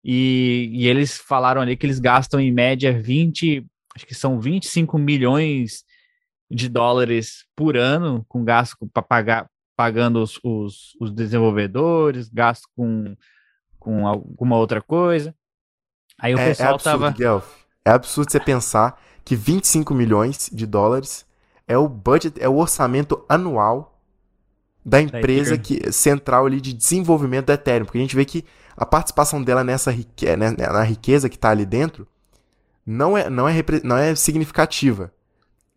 E, e, eles falaram ali que eles gastam em média 20, acho que são 25 milhões de dólares por ano com gasto para pagar pagando os, os, os, desenvolvedores, gasto com, com alguma outra coisa. Aí o é, é pessoal é absurdo, tava. Guelph. É absurdo você pensar que 25 milhões de dólares é o budget, é o orçamento anual da empresa que central ali de desenvolvimento da Ethereum, porque a gente vê que a participação dela nessa rique, né, na riqueza que está ali dentro não é, não é, não é significativa.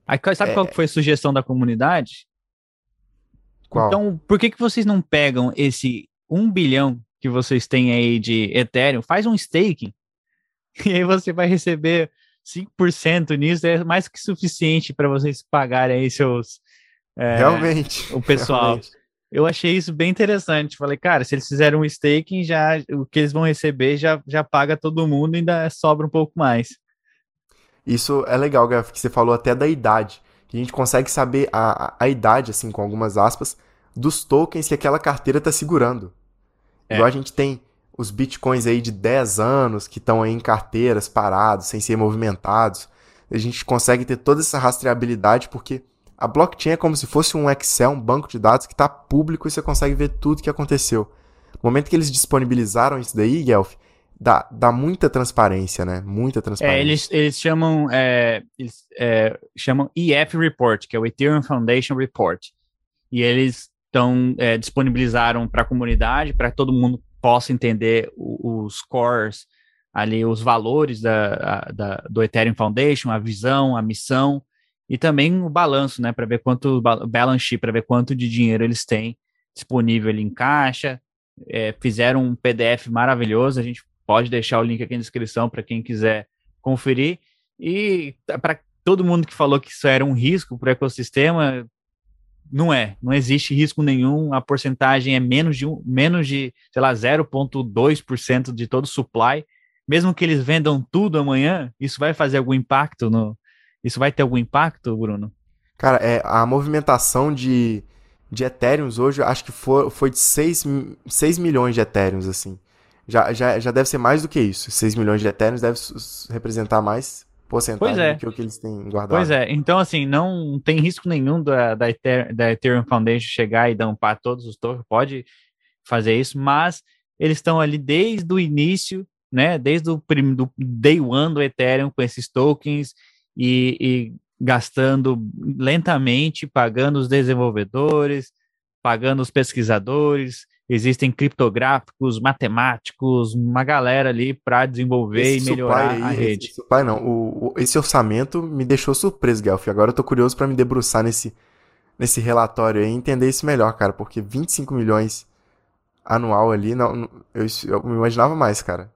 Aí, sabe é... qual foi a sugestão da comunidade? Qual? Então, por que, que vocês não pegam esse 1 bilhão que vocês têm aí de Ethereum, faz um staking e aí você vai receber 5% nisso, é mais que suficiente para vocês pagarem aí seus. É, realmente. O pessoal. Realmente. Eu achei isso bem interessante. Falei, cara, se eles fizerem um staking, já o que eles vão receber já, já paga todo mundo e ainda sobra um pouco mais. Isso é legal, Gaf, que você falou até da idade. Que a gente consegue saber a, a, idade, assim, com algumas aspas, dos tokens que aquela carteira está segurando. É. Igual a gente tem os bitcoins aí de 10 anos que estão aí em carteiras parados, sem ser movimentados. A gente consegue ter toda essa rastreabilidade porque a blockchain é como se fosse um Excel, um banco de dados que está público e você consegue ver tudo que aconteceu. No momento que eles disponibilizaram isso daí, Guelph, dá, dá muita transparência, né? Muita transparência. É, eles, eles chamam é, eles, é, chamam EF Report, que é o Ethereum Foundation Report. E eles Então, é, disponibilizaram para a comunidade, para que todo mundo possa entender o, os cores, ali os valores da, da, do Ethereum Foundation, a visão, a missão, e também o balanço, né, para ver quanto, balance sheet, para ver quanto de dinheiro eles têm disponível ali em caixa. É, fizeram um PDF maravilhoso, a gente pode deixar o link aqui na descrição para quem quiser conferir. E para todo mundo que falou que isso era um risco para o ecossistema, não é, não existe risco nenhum, a porcentagem é menos de, um, menos de sei lá, 0,2% de todo o supply. Mesmo que eles vendam tudo amanhã, isso vai fazer algum impacto no. Isso vai ter algum impacto, Bruno? Cara, é, a movimentação de, de Ethereums hoje, acho que foi, foi de 6, 6 milhões de Ethereums, assim. Já, já, já deve ser mais do que isso. 6 milhões de Ethereums deve representar mais porcentagem é. do que o que eles têm guardado. Pois é, então assim, não tem risco nenhum da, da, Ether, da Ethereum Foundation chegar e dampar todos os tokens, pode fazer isso, mas eles estão ali desde o início, né, desde o prim, do day one do Ethereum com esses tokens e, e gastando lentamente, pagando os desenvolvedores, pagando os pesquisadores, existem criptográficos, matemáticos, uma galera ali para desenvolver esse e melhorar aí, a rede. Esse, pai não, o, o, esse orçamento me deixou surpreso, Guelph. Agora eu tô curioso para me debruçar nesse, nesse relatório aí e entender isso melhor, cara, porque 25 milhões anual ali, não, eu, eu me imaginava mais, cara.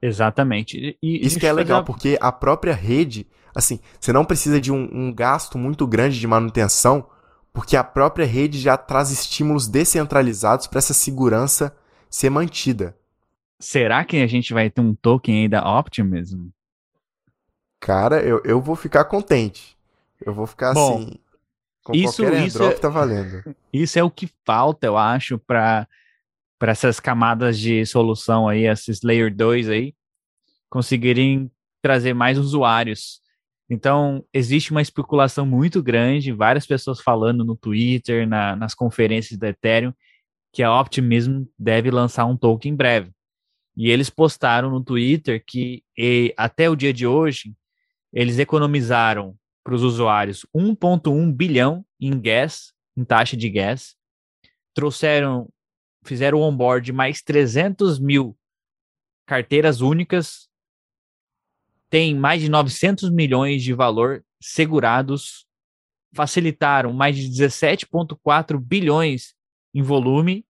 Exatamente. E, isso que é legal, porque a própria rede, assim, você não precisa de um, um gasto muito grande de manutenção porque a própria rede já traz estímulos descentralizados para essa segurança ser mantida. Será que a gente vai ter um token aí da Optimism? Cara, eu, eu vou ficar contente. Eu vou ficar Bom, assim. Com isso, qualquer isso é, tá valendo. Isso é o que falta, eu acho, para para essas camadas de solução aí, esses layer 2 aí, conseguirem trazer mais usuários. Então, existe uma especulação muito grande, várias pessoas falando no Twitter, na, nas conferências da Ethereum, que a Optimism deve lançar um token em breve. E eles postaram no Twitter que e, até o dia de hoje, eles economizaram para os usuários 1,1 bilhão em gas, em taxa de gas, trouxeram, fizeram o onboard mais 300 mil carteiras únicas tem mais de 900 milhões de valor segurados, facilitaram mais de 17,4 bilhões em volume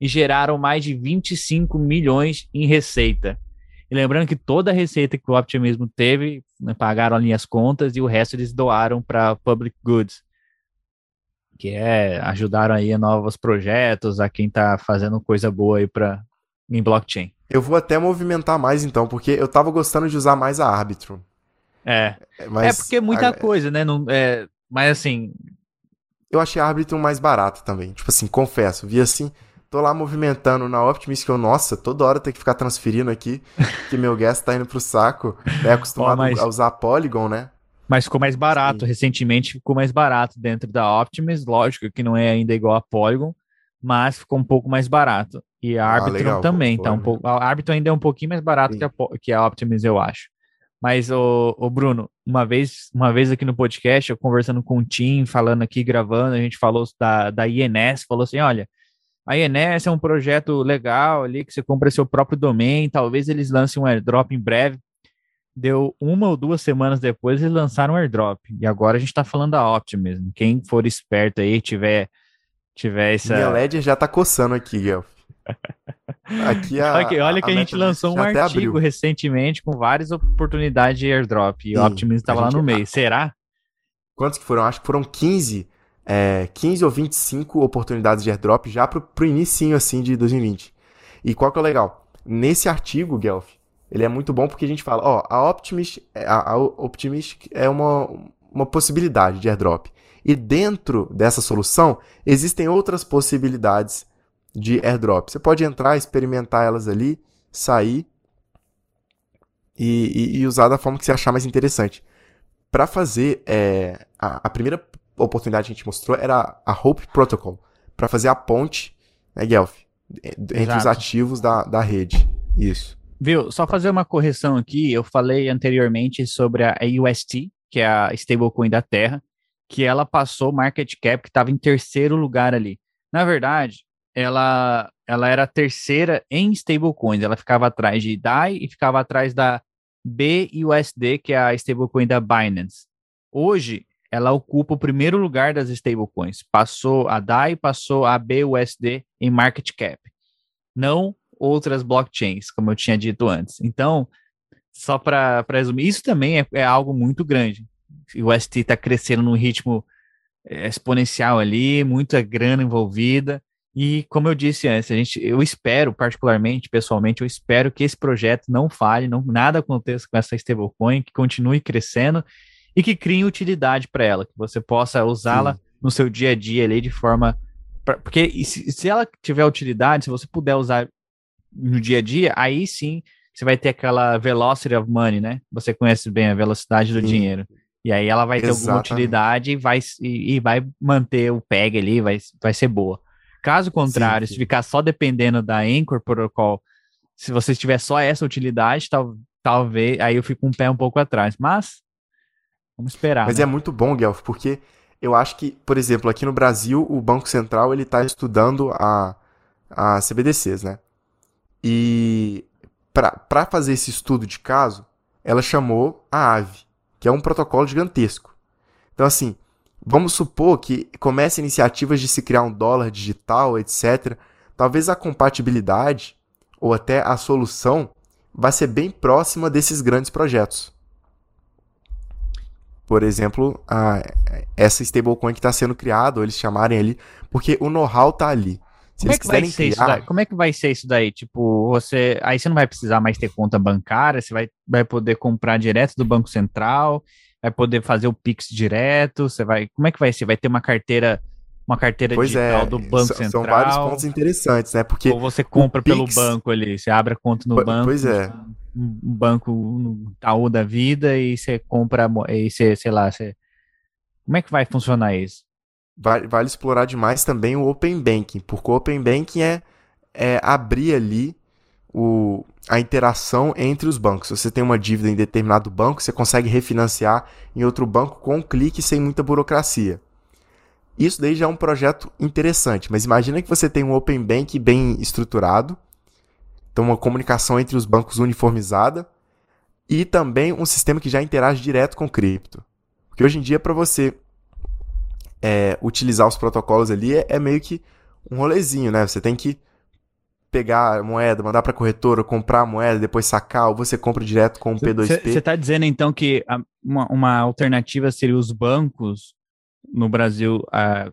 e geraram mais de 25 milhões em receita. E lembrando que toda a receita que o Optimismo teve, né, pagaram ali as contas e o resto eles doaram para Public Goods, que é ajudaram aí a novos projetos, a quem está fazendo coisa boa aí para em blockchain. Eu vou até movimentar mais então, porque eu tava gostando de usar mais a árbitro. É. é mas, é porque é muita a... coisa, né? Não, é, mas assim. Eu achei a árbitro mais barata também. Tipo assim, confesso. Vi assim, tô lá movimentando na Optimus que eu, nossa, toda hora tem que ficar transferindo aqui, que meu gas tá indo pro saco. É acostumado mas... a usar Polygon, né? Mas ficou mais barato. Sim. Recentemente ficou mais barato dentro da Optimus. Lógico que não é ainda igual a Polygon, mas ficou um pouco mais barato. E a ah, Arbitrum também, tá um pouco. A Arbitrum ainda é um pouquinho mais barato que a, que a Optimus, eu acho. Mas, o, o Bruno, uma vez, uma vez aqui no podcast, eu conversando com o Tim, falando aqui, gravando, a gente falou da, da INS, falou assim: olha, a INS é um projeto legal ali, que você compra seu próprio domain, talvez eles lancem um airdrop em breve. Deu uma ou duas semanas depois, eles lançaram um airdrop. E agora a gente está falando da Optimism. Quem for esperto aí, tiver, tiver essa. Minha LED já tá coçando aqui, Guelph. Aqui a, olha que, olha que a, a gente lançou um artigo recentemente com várias oportunidades de airdrop e Sim, o Optimism estava lá no meio. Será? Quantos que foram? Acho que foram 15, é, 15 ou 25 oportunidades de airdrop já pro, pro inicinho assim de 2020. E qual que é o legal? Nesse artigo, Guelph, ele é muito bom porque a gente fala, ó, a Optimist, a, a Optimist é uma, uma possibilidade de airdrop. E dentro dessa solução existem outras possibilidades de airdrop. Você pode entrar, experimentar elas ali, sair e, e, e usar da forma que você achar mais interessante. Para fazer é, a, a, primeira oportunidade que a gente mostrou era a Hope Protocol, para fazer a ponte, né, Guelph, entre Exato. os ativos da, da rede. Isso. Viu? Só fazer uma correção aqui. Eu falei anteriormente sobre a UST, que é a stablecoin da Terra, que ela passou market cap que estava em terceiro lugar ali Na verdade, ela, ela era a terceira em stablecoins. Ela ficava atrás de DAI e ficava atrás da BUSD, que é a stablecoin da Binance. Hoje, ela ocupa o primeiro lugar das stablecoins. Passou a DAI, passou a BUSD em market cap. Não outras blockchains, como eu tinha dito antes. Então, só para resumir, isso também é, é, algo muito grande. O ST está crescendo num ritmo é, exponencial ali, muita grana envolvida. E como eu disse antes, a gente, eu espero, particularmente, pessoalmente, eu espero que esse projeto não falhe, não, nada aconteça com essa stablecoin, que continue crescendo e que crie utilidade para ela, que você possa usá-la no seu dia a dia ali de forma. Pra, porque se, se ela tiver utilidade, se você puder usar no dia a dia, aí sim você vai ter aquela velocity of money, né? Você conhece bem a velocidade do sim. dinheiro. E aí ela vai ter Exatamente. alguma utilidade e vai, e, e, vai manter o PEG ali, vai, vai ser boa. Caso contrário, sim, sim. se ficar só dependendo da Anchor Protocol, se você tiver só essa utilidade, tal, talvez aí eu fico um pé um pouco atrás. Mas vamos esperar. Mas né? é muito bom, Guelph, porque eu acho que, por exemplo, aqui no Brasil, o Banco Central ele está estudando a, a CBDCs, né? E para fazer esse estudo de caso, ela chamou a AVE, que é um protocolo gigantesco. Então, assim, Vamos supor que comece iniciativas de se criar um dólar digital, etc. Talvez a compatibilidade ou até a solução vai ser bem próxima desses grandes projetos. Por exemplo, a, essa stablecoin que está sendo criada, ou eles chamarem ali, porque o know-how está ali. Se como é que vai ser criar... isso daí? Como é que vai ser isso daí? Tipo, você. Aí você não vai precisar mais ter conta bancária, você vai, vai poder comprar direto do Banco Central vai poder fazer o Pix direto? Você vai. Como é que vai ser? Vai ter uma carteira, uma carteira pois digital é, do Banco Central? São vários pontos interessantes, né? Porque ou você compra pelo Pix... banco ali, você abre a conta no banco. Pois é. Um banco no Itaú da vida e você compra e você, sei lá, você Como é que vai funcionar isso? Vale, vale explorar demais também o Open Banking, porque o Open Banking é, é abrir ali o, a interação entre os bancos. Se você tem uma dívida em determinado banco, você consegue refinanciar em outro banco com um clique sem muita burocracia. Isso daí já é um projeto interessante, mas imagina que você tem um Open Bank bem estruturado, então uma comunicação entre os bancos uniformizada e também um sistema que já interage direto com cripto. Porque hoje em dia, para você é, utilizar os protocolos ali, é, é meio que um rolezinho, né? Você tem que pegar a moeda, mandar para a corretora, comprar a moeda, depois sacar, ou você compra direto com o P2P. Você está dizendo então que a, uma, uma, alternativa seria os bancos no Brasil uh,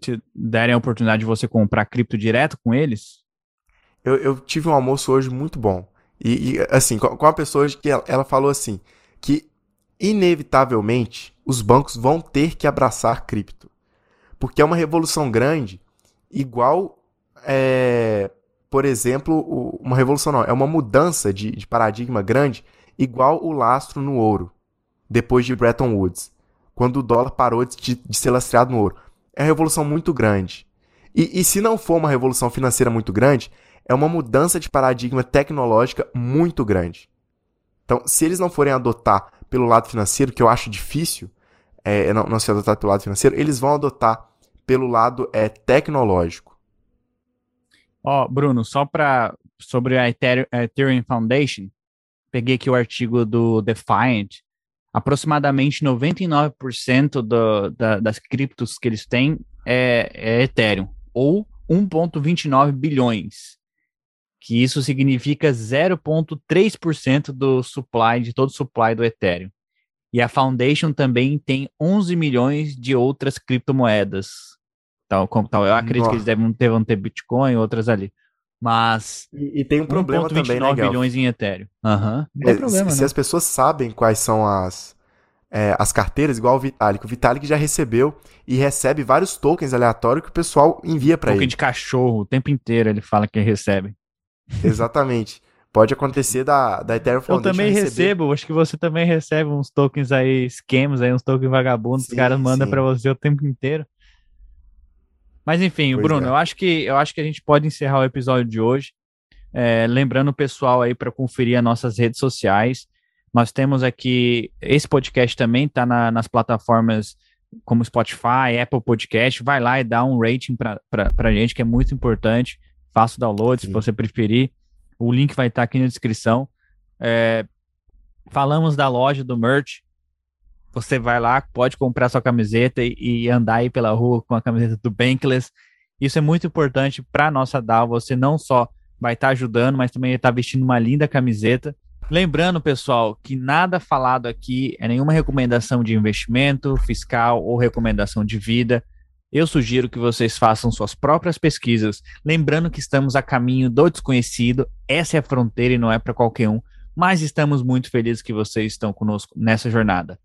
te darem a oportunidade de você comprar cripto direto com eles? Eu, eu tive um almoço hoje muito bom. E, e assim, com, com uma pessoa hoje que ela, ela falou assim, que inevitavelmente os bancos vão ter que abraçar cripto. Porque é uma revolução grande, igual é, por exemplo, uma revolução não, é uma mudança de, de paradigma grande, igual o lastro no ouro, depois de Bretton Woods, quando o dólar parou de, de ser lastreado no ouro. É uma revolução muito grande. E, e se não for uma revolução financeira muito grande, é uma mudança de paradigma tecnológica muito grande. Então, se eles não forem adotar pelo lado financeiro, que eu acho difícil, é, não, não ser adotado pelo lado financeiro, eles vão adotar pelo lado é, tecnológico. Ó, oh, Bruno, só para sobre a Ethereum Foundation, peguei aqui o artigo do Defiant. Aproximadamente 99% do, da, das criptos que eles têm é, é Ethereum, ou 1,29 bilhões, que isso significa 0,3% do supply, de todo o supply do Ethereum. E a Foundation também tem 11 milhões de outras criptomoedas, Tal, como, tal. Eu acredito Nossa. que eles devem ter, vão ter Bitcoin e outras ali. Mas. E, e tem um problema também, né, bilhões em Ethereum. Uhum. Não é, problema, se, se as pessoas sabem quais são as, é, as carteiras, igual o Vitalik. O Vitalik já recebeu e recebe vários tokens aleatórios que o pessoal envia para ele. Token de cachorro, o tempo inteiro ele fala que recebe. Exatamente. Pode acontecer da, da Ethereum Foundation Eu também receber... recebo, acho que você também recebe uns tokens aí, esquemas aí, uns tokens vagabundos, sim, os caras mandam para você o tempo inteiro. Mas enfim, pois Bruno, é. eu acho que eu acho que a gente pode encerrar o episódio de hoje. É, lembrando o pessoal aí para conferir as nossas redes sociais. Nós temos aqui esse podcast também está na, nas plataformas como Spotify, Apple Podcast, vai lá e dá um rating para a gente, que é muito importante. Faça o download Sim. se você preferir. O link vai estar aqui na descrição. É, falamos da loja do merch. Você vai lá, pode comprar sua camiseta e, e andar aí pela rua com a camiseta do Bankless. Isso é muito importante para nossa DAO. Você não só vai estar tá ajudando, mas também está vestindo uma linda camiseta. Lembrando, pessoal, que nada falado aqui é nenhuma recomendação de investimento fiscal ou recomendação de vida. Eu sugiro que vocês façam suas próprias pesquisas, lembrando que estamos a caminho do desconhecido, essa é a fronteira e não é para qualquer um, mas estamos muito felizes que vocês estão conosco nessa jornada.